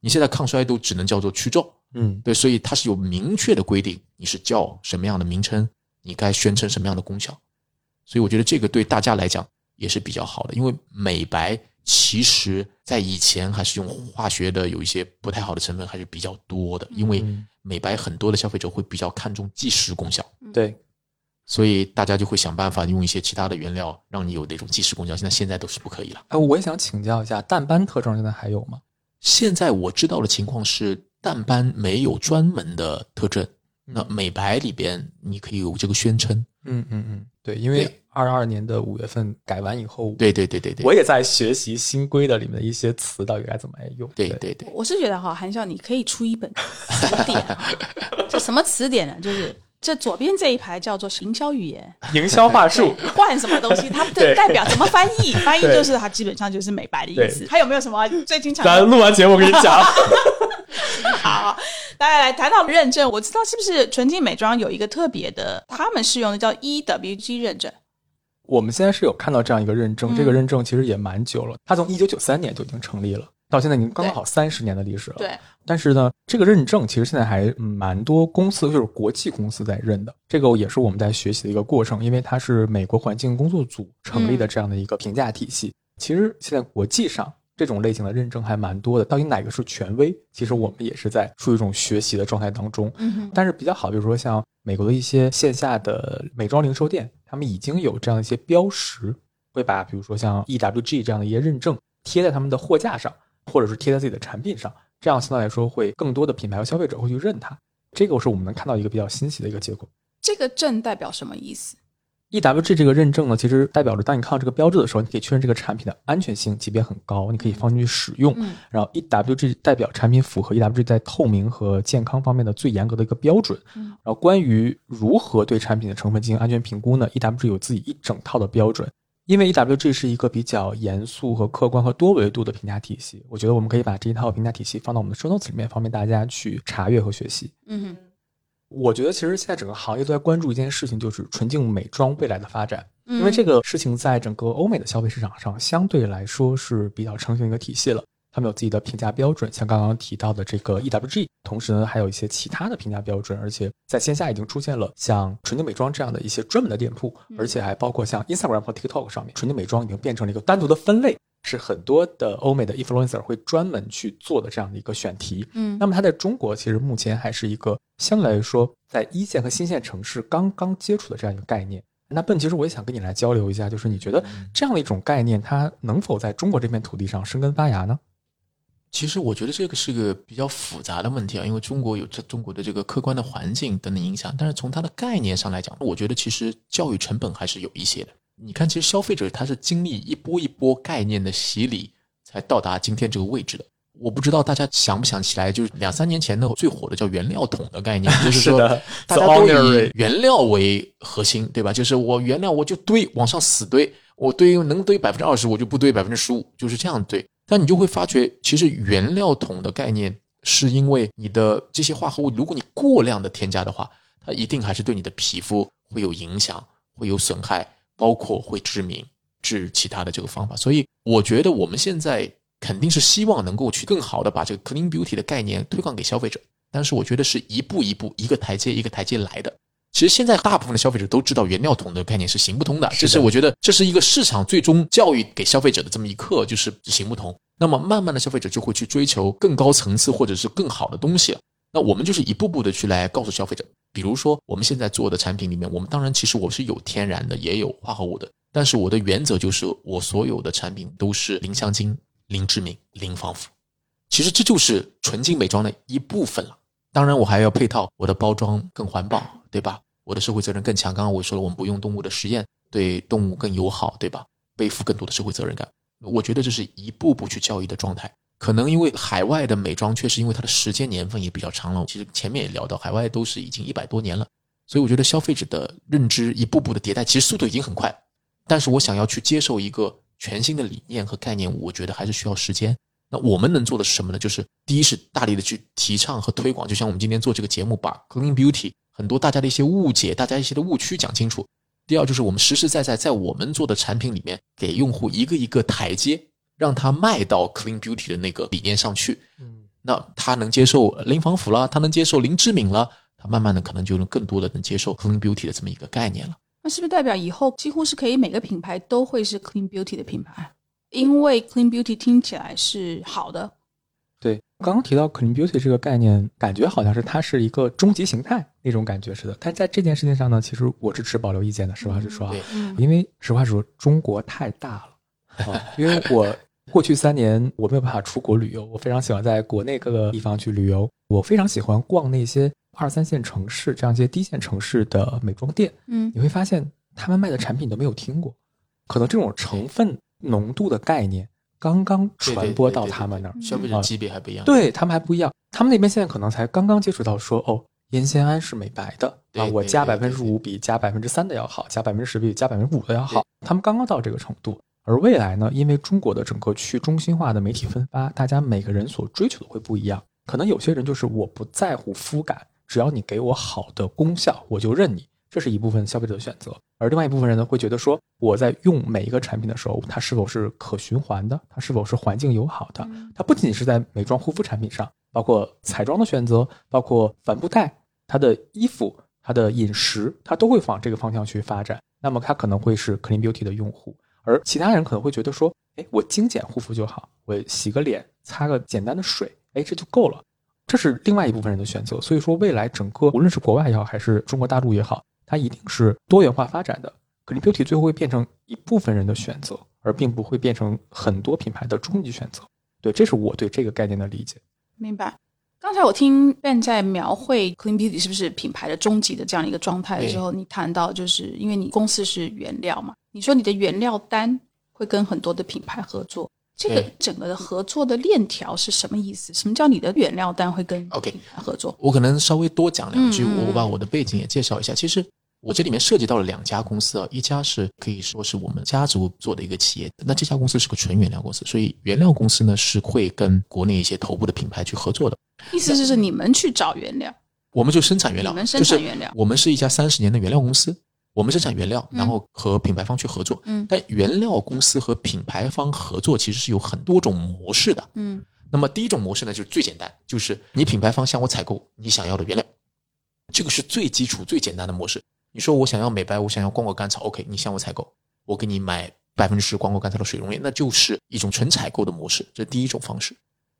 你现在抗衰都只能叫做去皱，嗯，对，所以它是有明确的规定，你是叫什么样的名称，你该宣称什么样的功效。所以我觉得这个对大家来讲也是比较好的，因为美白其实在以前还是用化学的有一些不太好的成分还是比较多的，因为美白很多的消费者会比较看重即时功效，对，所以大家就会想办法用一些其他的原料让你有那种即时功效。现在现在都是不可以了。哎，我也想请教一下，淡斑特征现在还有吗？现在我知道的情况是，淡斑没有专门的特征，那美白里边你可以有这个宣称。嗯嗯嗯，对，因为对二二年的五月份改完以后，对对对对对，我也在学习新规的里面的一些词到底该怎么来用。对对对，我是觉得哈，韩笑你可以出一本词典啊，这什么词典呢？就是这左边这一排叫做营销语言，营销话术，换什么东西，它的 代表怎么翻译？翻译就是它基本上就是美白的意思。还有没有什么最经常咱录完节目我跟你讲，好，大家来谈到认证，我知道是不是纯净美妆有一个特别的，他们是用的叫 EWG 认证。我们现在是有看到这样一个认证，嗯这个认证其实也蛮久了，它从一九九三年就已经成立了，到现在已经刚刚好三十年的历史了。对，但是呢，这个认证其实现在还嗯蛮多公司，就是国际公司在认的，这个也是我们在学习的一个过程，因为它是美国环境工作组成立的这样的一个评价体系。其实现在国际上这种类型的认证还蛮多的，到底哪个是权威？其实我们也是在处于一种学习的状态当中。嗯，但是比较好，比如说像美国的一些线下的美妆零售店，他们已经有这样一些标识，会把比如说像 EWG 这样的一些认证贴在他们的货架上，或者是贴在自己的产品上，这样相对来说会更多的品牌和消费者会去认它。这个是我们能看到一个比较欣喜的一个结果。这个证代表什么意思？EWG 这个认证呢，其实代表着当你看到这个标志的时候，你可以确认这个产品的安全性级别很高，你可以放进去使用。嗯然后 EWG 代表产品符合 EWG 在透明和健康方面的最严格的一个标准。嗯然后关于如何对产品的成分进行安全评估呢？EWG 有自己一整套的标准。因为 EWG 是一个比较严肃和客观和多维度的评价体系，我觉得我们可以把这一套评价体系放到我们的 show notes 里面，方便大家去查阅和学习。嗯哼，我觉得其实现在整个行业都在关注一件事情，就是纯净美妆未来的发展。嗯因为这个事情在整个欧美的消费市场上相对来说是比较成型一个体系了。他们有自己的评价标准，像刚刚提到的这个 EWG，同时呢还有一些其他的评价标准，而且在线下已经出现了像纯净美妆这样的一些专门的店铺，而且还包括像 Instagram 和 TikTok 上面，纯净美妆已经变成了一个单独的分类，是很多的欧美的 influencer 会专门去做的这样的一个选题。嗯那么它在中国其实目前还是一个相对来说在一线和新线城市刚刚接触的这样一个概念。那笨，其实我也想跟你来交流一下，就是你觉得这样的一种概念，它能否在中国这片土地上生根发芽呢？其实我觉得这个是个比较复杂的问题啊，因为中国有这中国的这个客观的环境等等影响，但是从它的概念上来讲，我觉得其实教育成本还是有一些的。你看，其实消费者他是经历一波一波概念的洗礼，才到达今天这个位置的。我不知道大家想不想起来，就是两三年前的最火的叫原料桶的概念，就是 说的大家都以原料为核心，对吧？就是我原料我就堆往上死堆，我堆能堆百分之二十，我就不堆百分之十五，就是这样堆。但你就会发觉，其实原料桶的概念是因为你的这些化合物，如果你过量的添加的话，它一定还是对你的皮肤会有影响，会有损害，包括会致敏、致其他的这个方法。所以我觉得我们现在肯定是希望能够去更好的把这个 clean beauty 的概念推广给消费者。但是我觉得是一步一步，一个台阶一个台阶来的。其实现在大部分的消费者都知道原料桶的概念是行不通的，这是我觉得这是一个市场最终教育给消费者的这么一课，就是行不通。那么慢慢的消费者就会去追求更高层次或者是更好的东西了。那我们就是一步步的去来告诉消费者，比如说我们现在做的产品里面，我们当然其实我是有天然的，也有化合物的，但是我的原则就是我所有的产品都是零香精、零致敏、零防腐。其实这就是纯净美妆的一部分了。当然我还要配套我的包装更环保，对吧？我的社会责任更强。刚刚我说了，我们不用动物的实验，对动物更友好，对吧？背负更多的社会责任感。我觉得这是一步步去教育的状态。可能因为海外的美妆确实因为它的时间年份也比较长了，其实前面也聊到，海外都是已经一百多年了，所以我觉得消费者的认知一步步的迭代，其实速度已经很快。但是我想要去接受一个全新的理念和概念，我觉得还是需要时间。那我们能做的是什么呢？就是第一是大力的去提倡和推广，就像我们今天做这个节目，把 Clean Beauty 很多大家的一些误解、大家一些的误区讲清楚。第二就是我们实实在在在我们做的产品里面，给用户一个一个台阶。让他迈到 clean beauty 的那个理念上去，嗯，那他能接受零防腐了，他能接受零致敏了，他慢慢的可能就能更多的能接受 clean beauty 的这么一个概念了。那是不是代表以后几乎是可以每个品牌都会是 clean beauty 的品牌？因为 clean beauty 听起来是好的。对，刚刚提到 clean beauty 这个概念，感觉好像是它是一个终极形态那种感觉似的。但在这件事情上呢，其实我是持保留意见的。实话实说啊，因为实话实说，中国太大了，因为我。过去三年我没有办法出国旅游，我非常喜欢在国内各个地方去旅游。我非常喜欢逛那些二三线城市这样一些低线城市的美妆店。嗯，你会发现他们卖的产品都没有听过，可能这种成分浓度的概念刚刚传播到他们那儿，消费者级别还不一样。对他们还不一样，他们那边现在可能才刚刚接触到说哦，烟酰胺是美白的啊，我加百分之五比加百分之三的要好，加百分之十比加百分之五的要好。他们刚刚到这个程度。而未来呢？因为中国的整个去中心化的媒体分发，大家每个人所追求的会不一样。可能有些人就是我不在乎肤感，只要你给我好的功效，我就认你。这是一部分消费者的选择。而另外一部分人呢，会觉得说我在用每一个产品的时候，它是否是可循环的，它是否是环境友好的？它不仅仅是在美妆护肤产品上，包括彩妆的选择，包括帆布袋，它的衣服，它的饮食，它都会往这个方向去发展。那么它可能会是 Clean Beauty 的用户。而其他人可能会觉得说，哎，我精简护肤就好，我洗个脸，擦个简单的水，哎，这就够了。这是另外一部分人的选择。所以说，未来整个无论是国外也好，还是中国大陆也好，它一定是多元化发展的。Clean Beauty 最后会变成一部分人的选择，而并不会变成很多品牌的终极选择。对，这是我对这个概念的理解。明白。刚才我听 Ben 在描绘 Clean Beauty 是不是品牌的终极的这样一个状态的时候，你谈到就是因为你公司是原料嘛。你说你的原料单会跟很多的品牌合作，这个整个的合作的链条是什么意思？什么叫你的原料单会跟 OK 合作？我可能稍微多讲两句，我把我的背景也介绍一下。其实我这里面涉及到了两家公司啊，一家是可以说是我们家族做的一个企业，那这家公司是个纯原料公司，所以原料公司呢是会跟国内一些头部的品牌去合作的。意思就是你们去找原料，我们就生产原料，你们生产原料，我们是一家三十年的原料公司。我们生产原料，然后和品牌方去合作。嗯，但原料公司和品牌方合作其实是有很多种模式的。嗯，那么第一种模式呢，就是最简单，就是你品牌方向我采购你想要的原料，这个是最基础、最简单的模式。你说我想要美白，我想要光果甘草，OK，你向我采购，我给你买百分之十光果甘草的水溶液，那就是一种纯采购的模式。这第一种方式。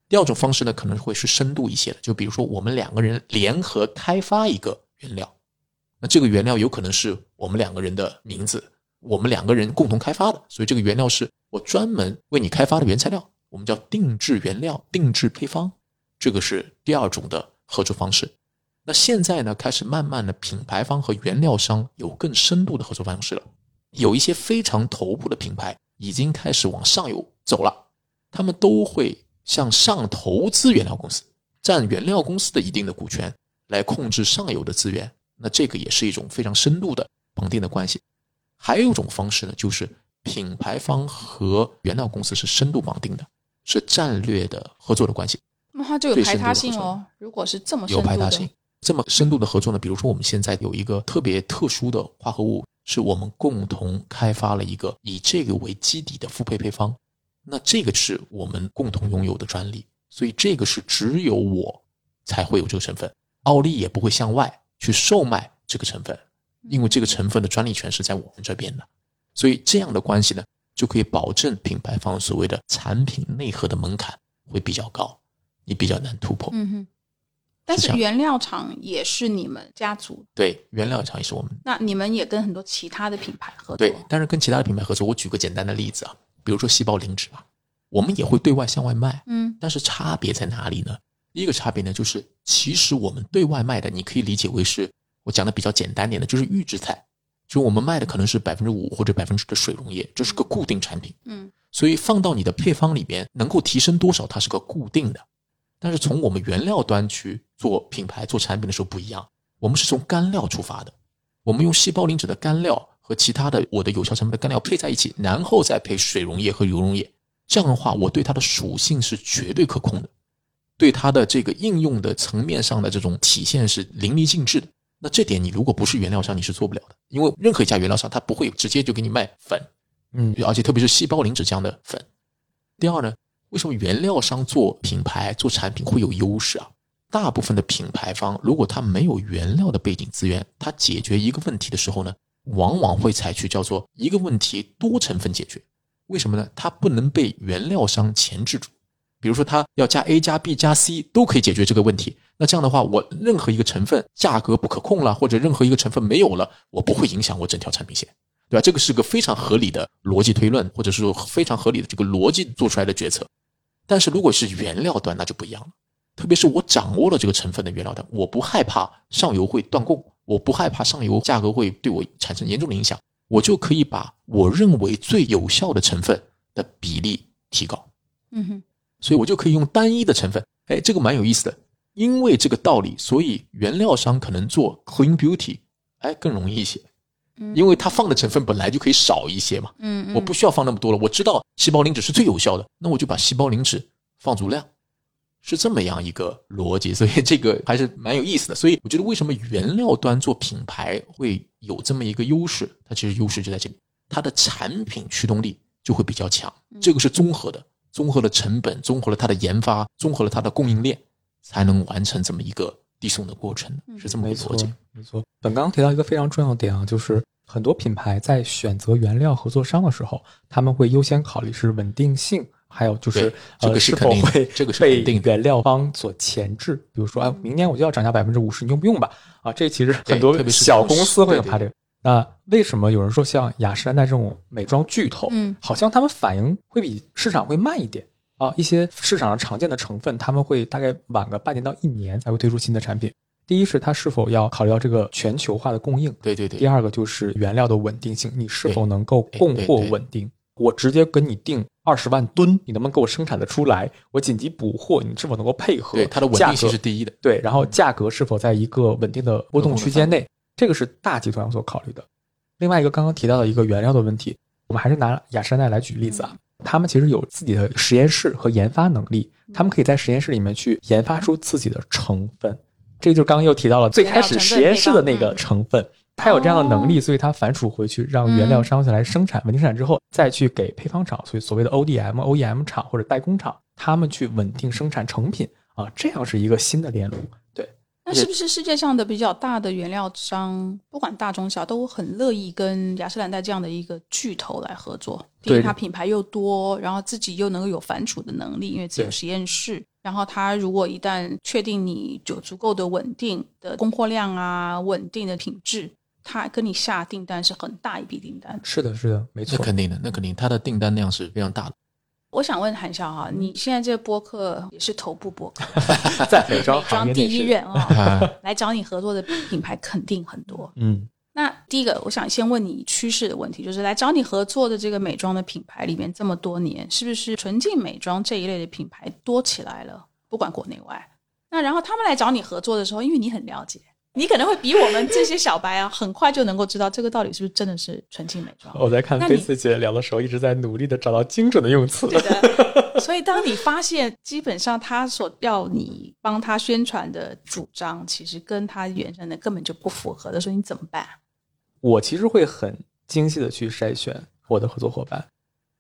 第二种方式呢，可能会是深度一些的，就比如说我们两个人联合开发一个原料。那这个原料有可能是我们两个人的名字，我们两个人共同开发的，所以这个原料是我专门为你开发的原材料，我们叫定制原料、定制配方，这个是第二种的合作方式。那现在呢，开始慢慢的品牌方和原料商有更深度的合作方式了，有一些非常头部的品牌已经开始往上游走了，他们都会向上投资原料公司，占原料公司的一定的股权，来控制上游的资源。那这个也是一种非常深度的绑定的关系，还有一种方式呢，就是品牌方和原料公司是深度绑定的，是战略的合作的关系。那它就有排他性哦。如果是这么有排他性，这么深度的合作呢？比如说我们现在有一个特别特殊的化合物，是我们共同开发了一个以这个为基底的复配配方。那这个是我们共同拥有的专利，所以这个是只有我才会有这个成分，奥利也不会向外去售卖这个成分，因为这个成分的专利权是在我们这边的，所以这样的关系呢，就可以保证品牌方所谓的产品内核的门槛会比较高，你比较难突破。嗯哼。但是原料厂也是你们家族，对，原料厂也是我们。那你们也跟很多其他的品牌合作。对，但是跟其他的品牌合作，我举个简单的例子啊，比如说细胞磷脂吧，我们也会对外向外卖，嗯。但是差别在哪里呢？第一个差别呢，就是其实我们对外卖的，你可以理解为是我讲的比较简单点的，就是预制菜，就我们卖的可能是百分之五或者百分之的水溶液，这是个固定产品，嗯。所以放到你的配方里边能够提升多少，它是个固定的。但是从我们原料端去做品牌、做产品的时候不一样，我们是从干料出发的，我们用细胞磷脂的干料和其他的我的有效成分的干料配在一起，然后再配水溶液和油溶液。这样的话，我对它的属性是绝对可控的，对它的这个应用的层面上的这种体现是淋漓尽致的。那这点你如果不是原料商，你是做不了的，因为任何一家原料商他不会直接就给你卖粉，嗯而且特别是细胞磷脂这样的粉。第二呢，为什么原料商做品牌、做产品会有优势啊？大部分的品牌方如果他没有原料的背景资源，他解决一个问题的时候呢，往往会采取叫做一个问题多成分解决。为什么呢？它不能被原料商钳制住。比如说，它要加 A 加 B 加 C 都可以解决这个问题。那这样的话，我任何一个成分价格不可控了，或者任何一个成分没有了，我不会影响我整条产品线，对吧？这个是个非常合理的逻辑推论，或者是说非常合理的这个逻辑做出来的决策。但是如果是原料端，那就不一样了。特别是我掌握了这个成分的原料端，我不害怕上游会断供，我不害怕上游价格会对我产生严重的影响，我就可以把我认为最有效的成分的比例提高。嗯哼所以我就可以用单一的成分，哎，这个蛮有意思的。因为这个道理，所以原料商可能做 clean beauty，哎，更容易一些，嗯因为它放的成分本来就可以少一些嘛，嗯嗯，我不需要放那么多了。我知道细胞磷脂是最有效的，那我就把细胞磷脂放足量，是这么样一个逻辑。所以这个还是蛮有意思的。所以我觉得为什么原料端做品牌会有这么一个优势，它其实优势就在这里，它的产品驱动力就会比较强。这个是综合的，综合了成本，综合了它的研发，综合了它的供应链，才能完成这么一个递送的过程，是这么一个逻辑。，没错。本刚刚提到一个非常重要的点啊，就是很多品牌在选择原料合作商的时候，他们会优先考虑是稳定性，还有就是这呃个是是否肯定的会这个是被肯定的原料方所前置。比如说，哎，明年我就要涨价百分之五十，你用不用吧？啊，这其实很多小公司会很对对怕这个。那为什么有人说像雅诗兰黛这种美妆巨头，嗯好像他们反应会比市场会慢一点啊？一些市场上常见的成分，他们会大概晚个半年到一年才会推出新的产品。第一是它是否要考虑到这个全球化的供应，对对对，第二个就是原料的稳定性，你是否能够供货稳定？我直接跟你定二十万吨，你能不能给我生产的出来？我紧急补货，你是否能够配合？对它的稳定性是第一的。对，然后价格是否在一个稳定的波动区间内？这个是大集团所考虑的。另外一个刚刚提到的一个原料的问题，我们还是拿雅诗兰黛来举例子啊。他们其实有自己的实验室和研发能力，他们可以在实验室里面去研发出自己的成分。这个就刚刚又提到了最开始实验室的那个成分，它有这样的能力，所以它反刍回去，让原料商来生产，稳定生产之后，再去给配方厂，所以所谓的 ODM、OEM 厂或者代工厂，他们去稳定生产成品啊，这样是一个新的链路。对，那是不是世界上的比较大的原料商，不管大中小，都很乐意跟雅诗兰黛这样的一个巨头来合作？第一，对它品牌又多，然后自己又能够有反刍的能力，因为自己有实验室。然后它如果一旦确定你有足够的稳定的供货量啊，稳定的品质，它跟你下订单是很大一笔订单。是的，是的，没错。那肯定的，那肯定，它的订单量是非常大的。我想问韩笑哈，你现在这个播客也是头部播客，在美妆美妆行业，第一人啊、啊，来找你合作的品牌肯定很多。嗯，那第一个，我想先问你趋势的问题，就是来找你合作的这个美妆的品牌里面，这么多年，是不是纯净美妆这一类的品牌多起来了？不管国内外。那然后他们来找你合作的时候，因为你很了解，你可能会比我们这些小白啊，很快就能够知道这个到底是不是真的是纯净美妆。我在看菲斯姐聊的时候，一直在努力的找到精准的用词。对的。所以当你发现基本上他所要你帮他宣传的主张，其实跟他原生的根本就不符合的时候，你怎么办？我其实会很精细的去筛选我的合作伙伴，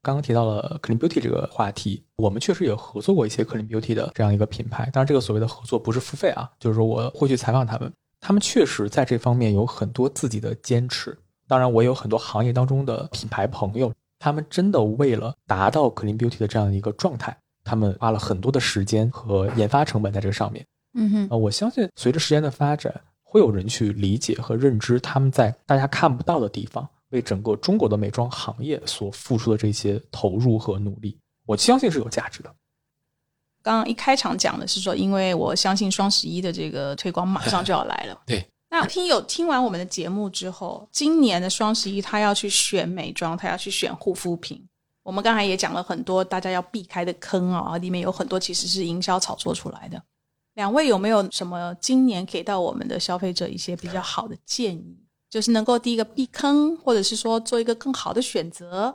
刚刚提到了 Clean Beauty 这个话题，我们确实也合作过一些 Clean Beauty 的这样一个品牌。当然，这个所谓的合作不是付费啊，就是说我会去采访他们，他们确实在这方面有很多自己的坚持。当然，我有很多行业当中的品牌朋友，他们真的为了达到 Clean Beauty 的这样一个状态，他们花了很多的时间和研发成本在这个上面。嗯哼，啊，我相信随着时间的发展，会有人去理解和认知他们在大家看不到的地方，为整个中国的美妆行业所付出的这些投入和努力，我相信是有价值的。刚刚一开场讲的是说，因为我相信双十一的这个推广马上就要来了。对，那听友听完我们的节目之后，今年的双十一他要去选美妆，他要去选护肤品。我们刚才也讲了很多大家要避开的坑啊，里面有很多其实是营销炒作出来的。两位有没有什么今年给到我们的消费者一些比较好的建议？就是能够第一个避坑，或者是说做一个更好的选择。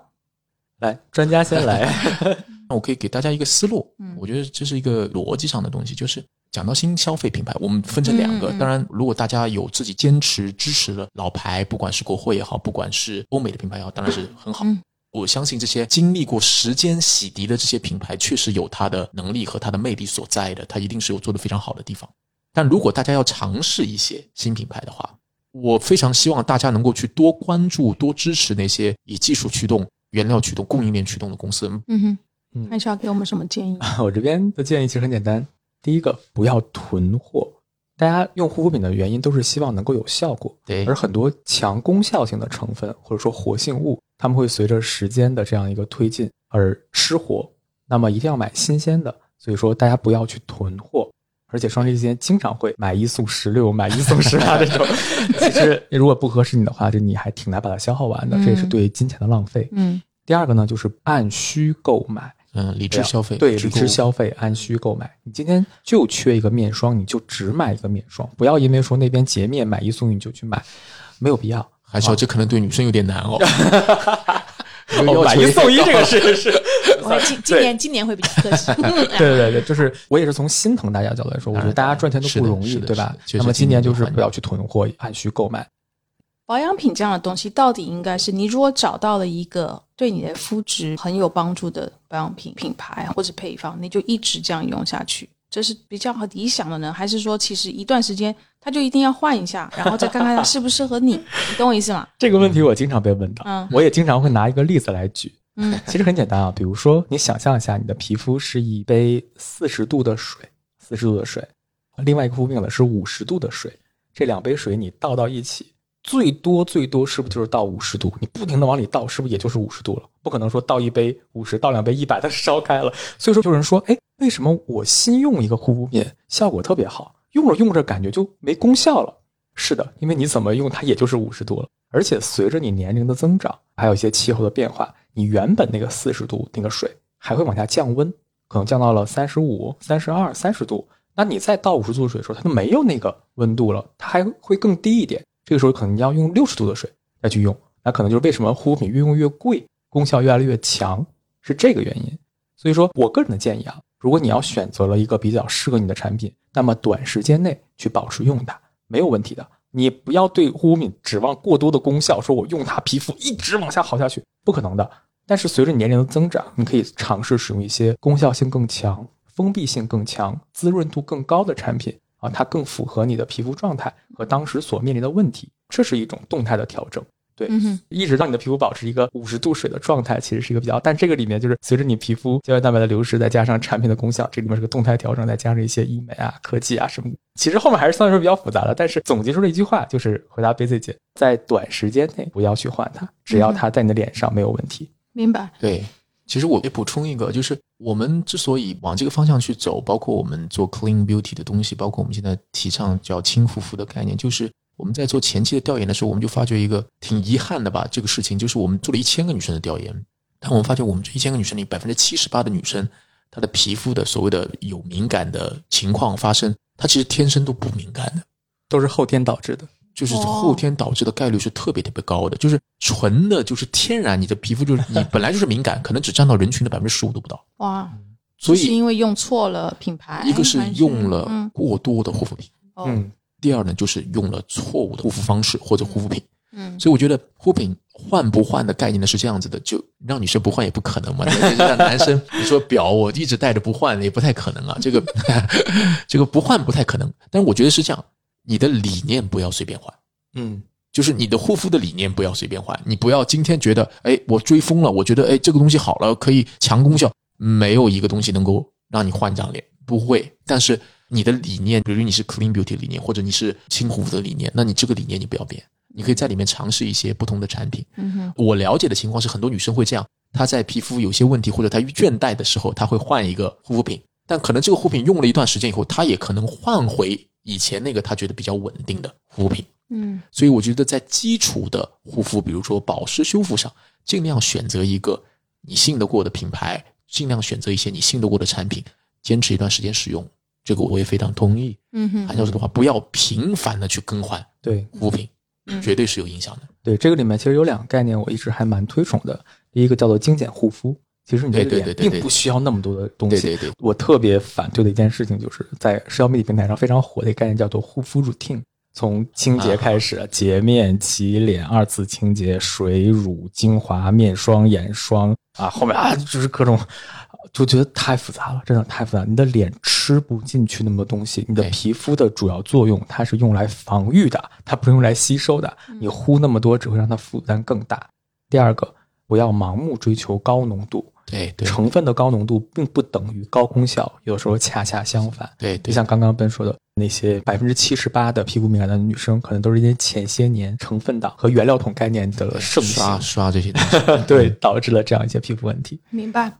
来，专家先来。那我可以给大家一个思路，嗯我觉得这是一个逻辑上的东西，就是讲到新消费品牌，我们分成两个。当然，如果大家有自己坚持支持的老牌，不管是国货也好，不管是欧美的品牌也好，当然是很好。嗯我相信这些经历过时间洗涤的这些品牌，确实有它的能力和它的魅力所在的，它一定是有做得非常好的地方。但如果大家要尝试一些新品牌的话，我非常希望大家能够去多关注、多支持那些以技术驱动、原料驱动、供应链驱动的公司。嗯哼，嗯那需要给我们什么建议？我这边的建议其实很简单，第一个不要囤货。大家用护肤品的原因都是希望能够有效果，对而很多强功效性的成分或者说活性物，它们会随着时间的这样一个推进而失活。那么一定要买新鲜的，所以说大家不要去囤货。而且双十一期间经常会买一送十六、买一送十八这种，其实如果不合适你的话，就你还挺难把它消耗完的，这也是对金钱的浪费。嗯第二个呢，就是按需购买。嗯，理智消费，对，理智消费，按需购买。你今天就缺一个面霜，你就只买一个面霜，不要因为说那边洁面买一送一你就去买，没有必要。还是要这可能对女生有点难哦。哦，买一送一这个是是，我今今年今年会比较客气。对对对，就是我也是从心疼大家角度来说，我觉得大家赚钱都不容易，对吧那么今年就是不要去囤货，按需购买。保养品这样的东西，到底应该是你如果找到了一个对你的肤质很有帮助的保养品品牌或者配方，你就一直这样用下去，这是比较理想的呢？还是说其实一段时间它就一定要换一下，然后再看看它 适不适合你？你懂我意思吗？这个问题我经常被问到，嗯我也经常会拿一个例子来举。嗯其实很简单啊，比如说你想象一下，你的皮肤是一杯四十度的水，四十度的水，另外一个护肤品呢是五十度的水，这两杯水你倒到一起，最多最多是不是就是到五十度？你不停的往里倒，是不是也就是五十度了？不可能说倒一杯五十，倒两杯一百，它烧开了。所以说有人说，哎，为什么我新用一个护肤品效果特别好，用着用着感觉就没功效了？是的，因为你怎么用它也就是五十度了，而且随着你年龄的增长，还有一些气候的变化，你原本那个四十度那个水还会往下降温，可能降到了三十五、三十二、三十度。那你再倒五十度水的时候，它就没有那个温度了，它还会更低一点。这个时候可能你要用六十度的水再去用，那可能就是为什么护肤品越用越贵，功效越来越强，是这个原因。所以说我个人的建议啊，如果你要选择了一个比较适合你的产品，那么短时间内去保持用它没有问题的。你不要对护肤品指望过多的功效，说我用它皮肤一直往下好下去，不可能的。但是随着年龄的增长，你可以尝试使用一些功效性更强、封闭性更强、滋润度更高的产品啊，它更符合你的皮肤状态和当时所面临的问题，这是一种动态的调整。对，嗯，一直让你的皮肤保持一个五十度水的状态，其实是一个比较，但这个里面就是随着你皮肤胶原蛋白的流失，再加上产品的功效，这里面是个动态调整，再加上一些医美啊、科技啊什么的，其实后面还是相对来说比较复杂的。但是总结出了一句话，就是回答 Basic 姐，在短时间内不要去换它，只要它在你的脸上没有问题。明白。对，其实我也补充一个，就是我们之所以往这个方向去走，包括我们做 clean beauty 的东西，包括我们现在提倡叫轻护肤的概念，就是我们在做前期的调研的时候，我们就发觉一个挺遗憾的吧，这个事情就是我们做了一千个女生的调研，但我们发觉我们这一千个女生里，百分之七十八的女生，她的皮肤的所谓的有敏感的情况发生，她其实天生都不敏感的。都是后天导致的，就是哦后天导致的概率是特别特别高的，就是纯的，就是天然，你的皮肤就是你 本来就是敏感，可能只占到人群的百分之十五都不到。哇，所以是因为用错了品牌，一个是用了嗯过多的护肤品，哦嗯，第二呢就是用了错误的护肤方式或者护肤品。嗯，所以我觉得护肤品换不换的概念呢是这样子的，就让女生不换也不可能嘛，就是让男生 你说表我一直戴着不换也不太可能啊，这个 这个不换不太可能。但是我觉得是这样，你的理念不要随便换，嗯，就是你的护肤的理念不要随便换，你不要今天觉得哎我追风了，我觉得哎这个东西好了可以强功效，没有一个东西能够让你换张脸，不会，但是。你的理念，比如你是 clean beauty 理念，或者你是轻护肤的理念，那你这个理念你不要变，你可以在里面尝试一些不同的产品。嗯哼，我了解的情况是，很多女生会这样，她在皮肤有些问题或者她倦怠的时候，她会换一个护肤品，但可能这个护肤品用了一段时间以后，他也可能换回以前那个他觉得比较稳定的护肤品。嗯，所以我觉得在基础的护肤，比如说保湿修复上，尽量选择一个你信得过的品牌，尽量选择一些你信得过的产品，坚持一段时间使用。这个我也非常同意。嗯哼，韩教授的话，不要频繁的去更换对护肤品，绝对是有影响的。对，这个里面其实有两个概念，我一直还蛮推崇的。第一个叫做精简护肤，其实你的脸并不需要那么多的东西。对对对，我特别反对的一件事情，就是在社交媒体平台上非常火的一个概念，叫做护肤 routine。从清洁开始，洁面、洗脸、二次清洁、水乳、精华、面霜、眼霜啊，后面啊就是各种。就觉得太复杂了，真的太复杂。你的脸吃不进去那么多东西，你的皮肤的主要作用它是用来防御的，它不是用来吸收的。你呼那么多只会让它负担更大。第二个，不要盲目追求高浓度，对成分的高浓度并不等于高功效，有时候恰恰相反。对，就像刚刚 Ben 说的，那些百分之七十八的皮肤敏感的女生，可能都是因为前些年成分党和原料桶概念的盛行，刷刷这些东西，对，导致了这样一些皮肤问题。明白。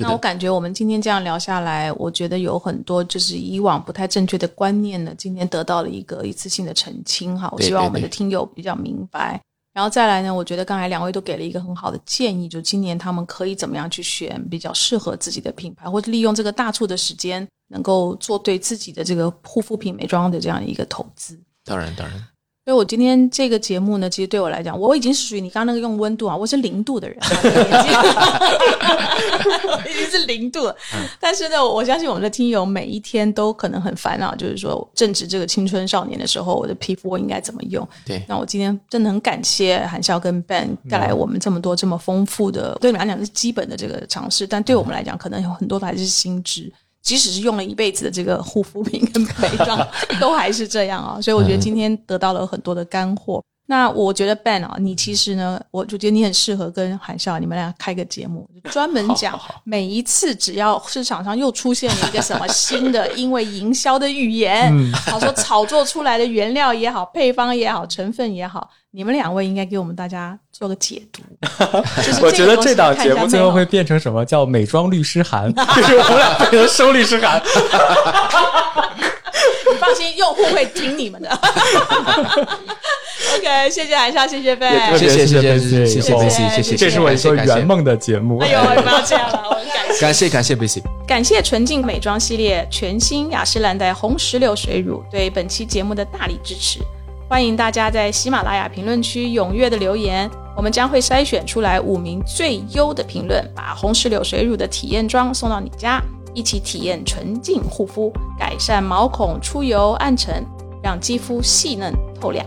那我感觉我们今天这样聊下来，我觉得有很多就是以往不太正确的观念呢，今天得到了一个一次性的澄清哈。我希望我们的听友比较明白。然后再来呢，我觉得刚才两位都给了一个很好的建议，就今年他们可以怎么样去选比较适合自己的品牌，或者利用这个大促的时间，能够做对自己的这个护肤品美妆的这样一个投资。当然，当然。所以，我今天这个节目呢，其实对我来讲，我已经是属于你刚刚那个用温度啊，我是零度的人，已经是零度。但是呢，我相信我们的听友每一天都可能很烦恼，就是说正值这个青春少年的时候，我的皮肤我应该怎么用？对。那我今天真的很感谢韩笑跟 Ben 带来我们这么多这么丰富的，对你们来讲是基本的这个尝试，但对我们来讲，可能有很多的还是新知。即使是用了一辈子的这个护肤品跟美妆，都还是这样啊！所以我觉得今天得到了很多的干货。那我觉得 Ben 啊，你其实呢，我就觉得你很适合跟韩笑你们俩开个节目，专门讲每一次只要市场上又出现了一个什么新的，因为营销的语言，好说炒作出来的原料也好，配方也好，成分也好。你们两位应该给我们大家做个解读。我觉得这档节目最后会变成什么？叫“美妆律师函”，就是我们俩被人收律师函。你 放心，用户会听你们的。OK，谢谢海笑，谢谢贝，谢谢谢谢谢谢谢谢，谢谢，这是我一个圆梦的节目。哎呦，不要这样了，我很感谢感谢贝西，感谢纯净美妆系列全新雅诗兰黛红石榴水乳对本期节目的大力支持。欢迎大家在喜马拉雅评论区踊跃的留言，我们将会筛选出来五名最优的评论，把红石榴水乳的体验装送到你家，一起体验纯净护肤，改善毛孔出油暗沉，让肌肤细嫩透亮。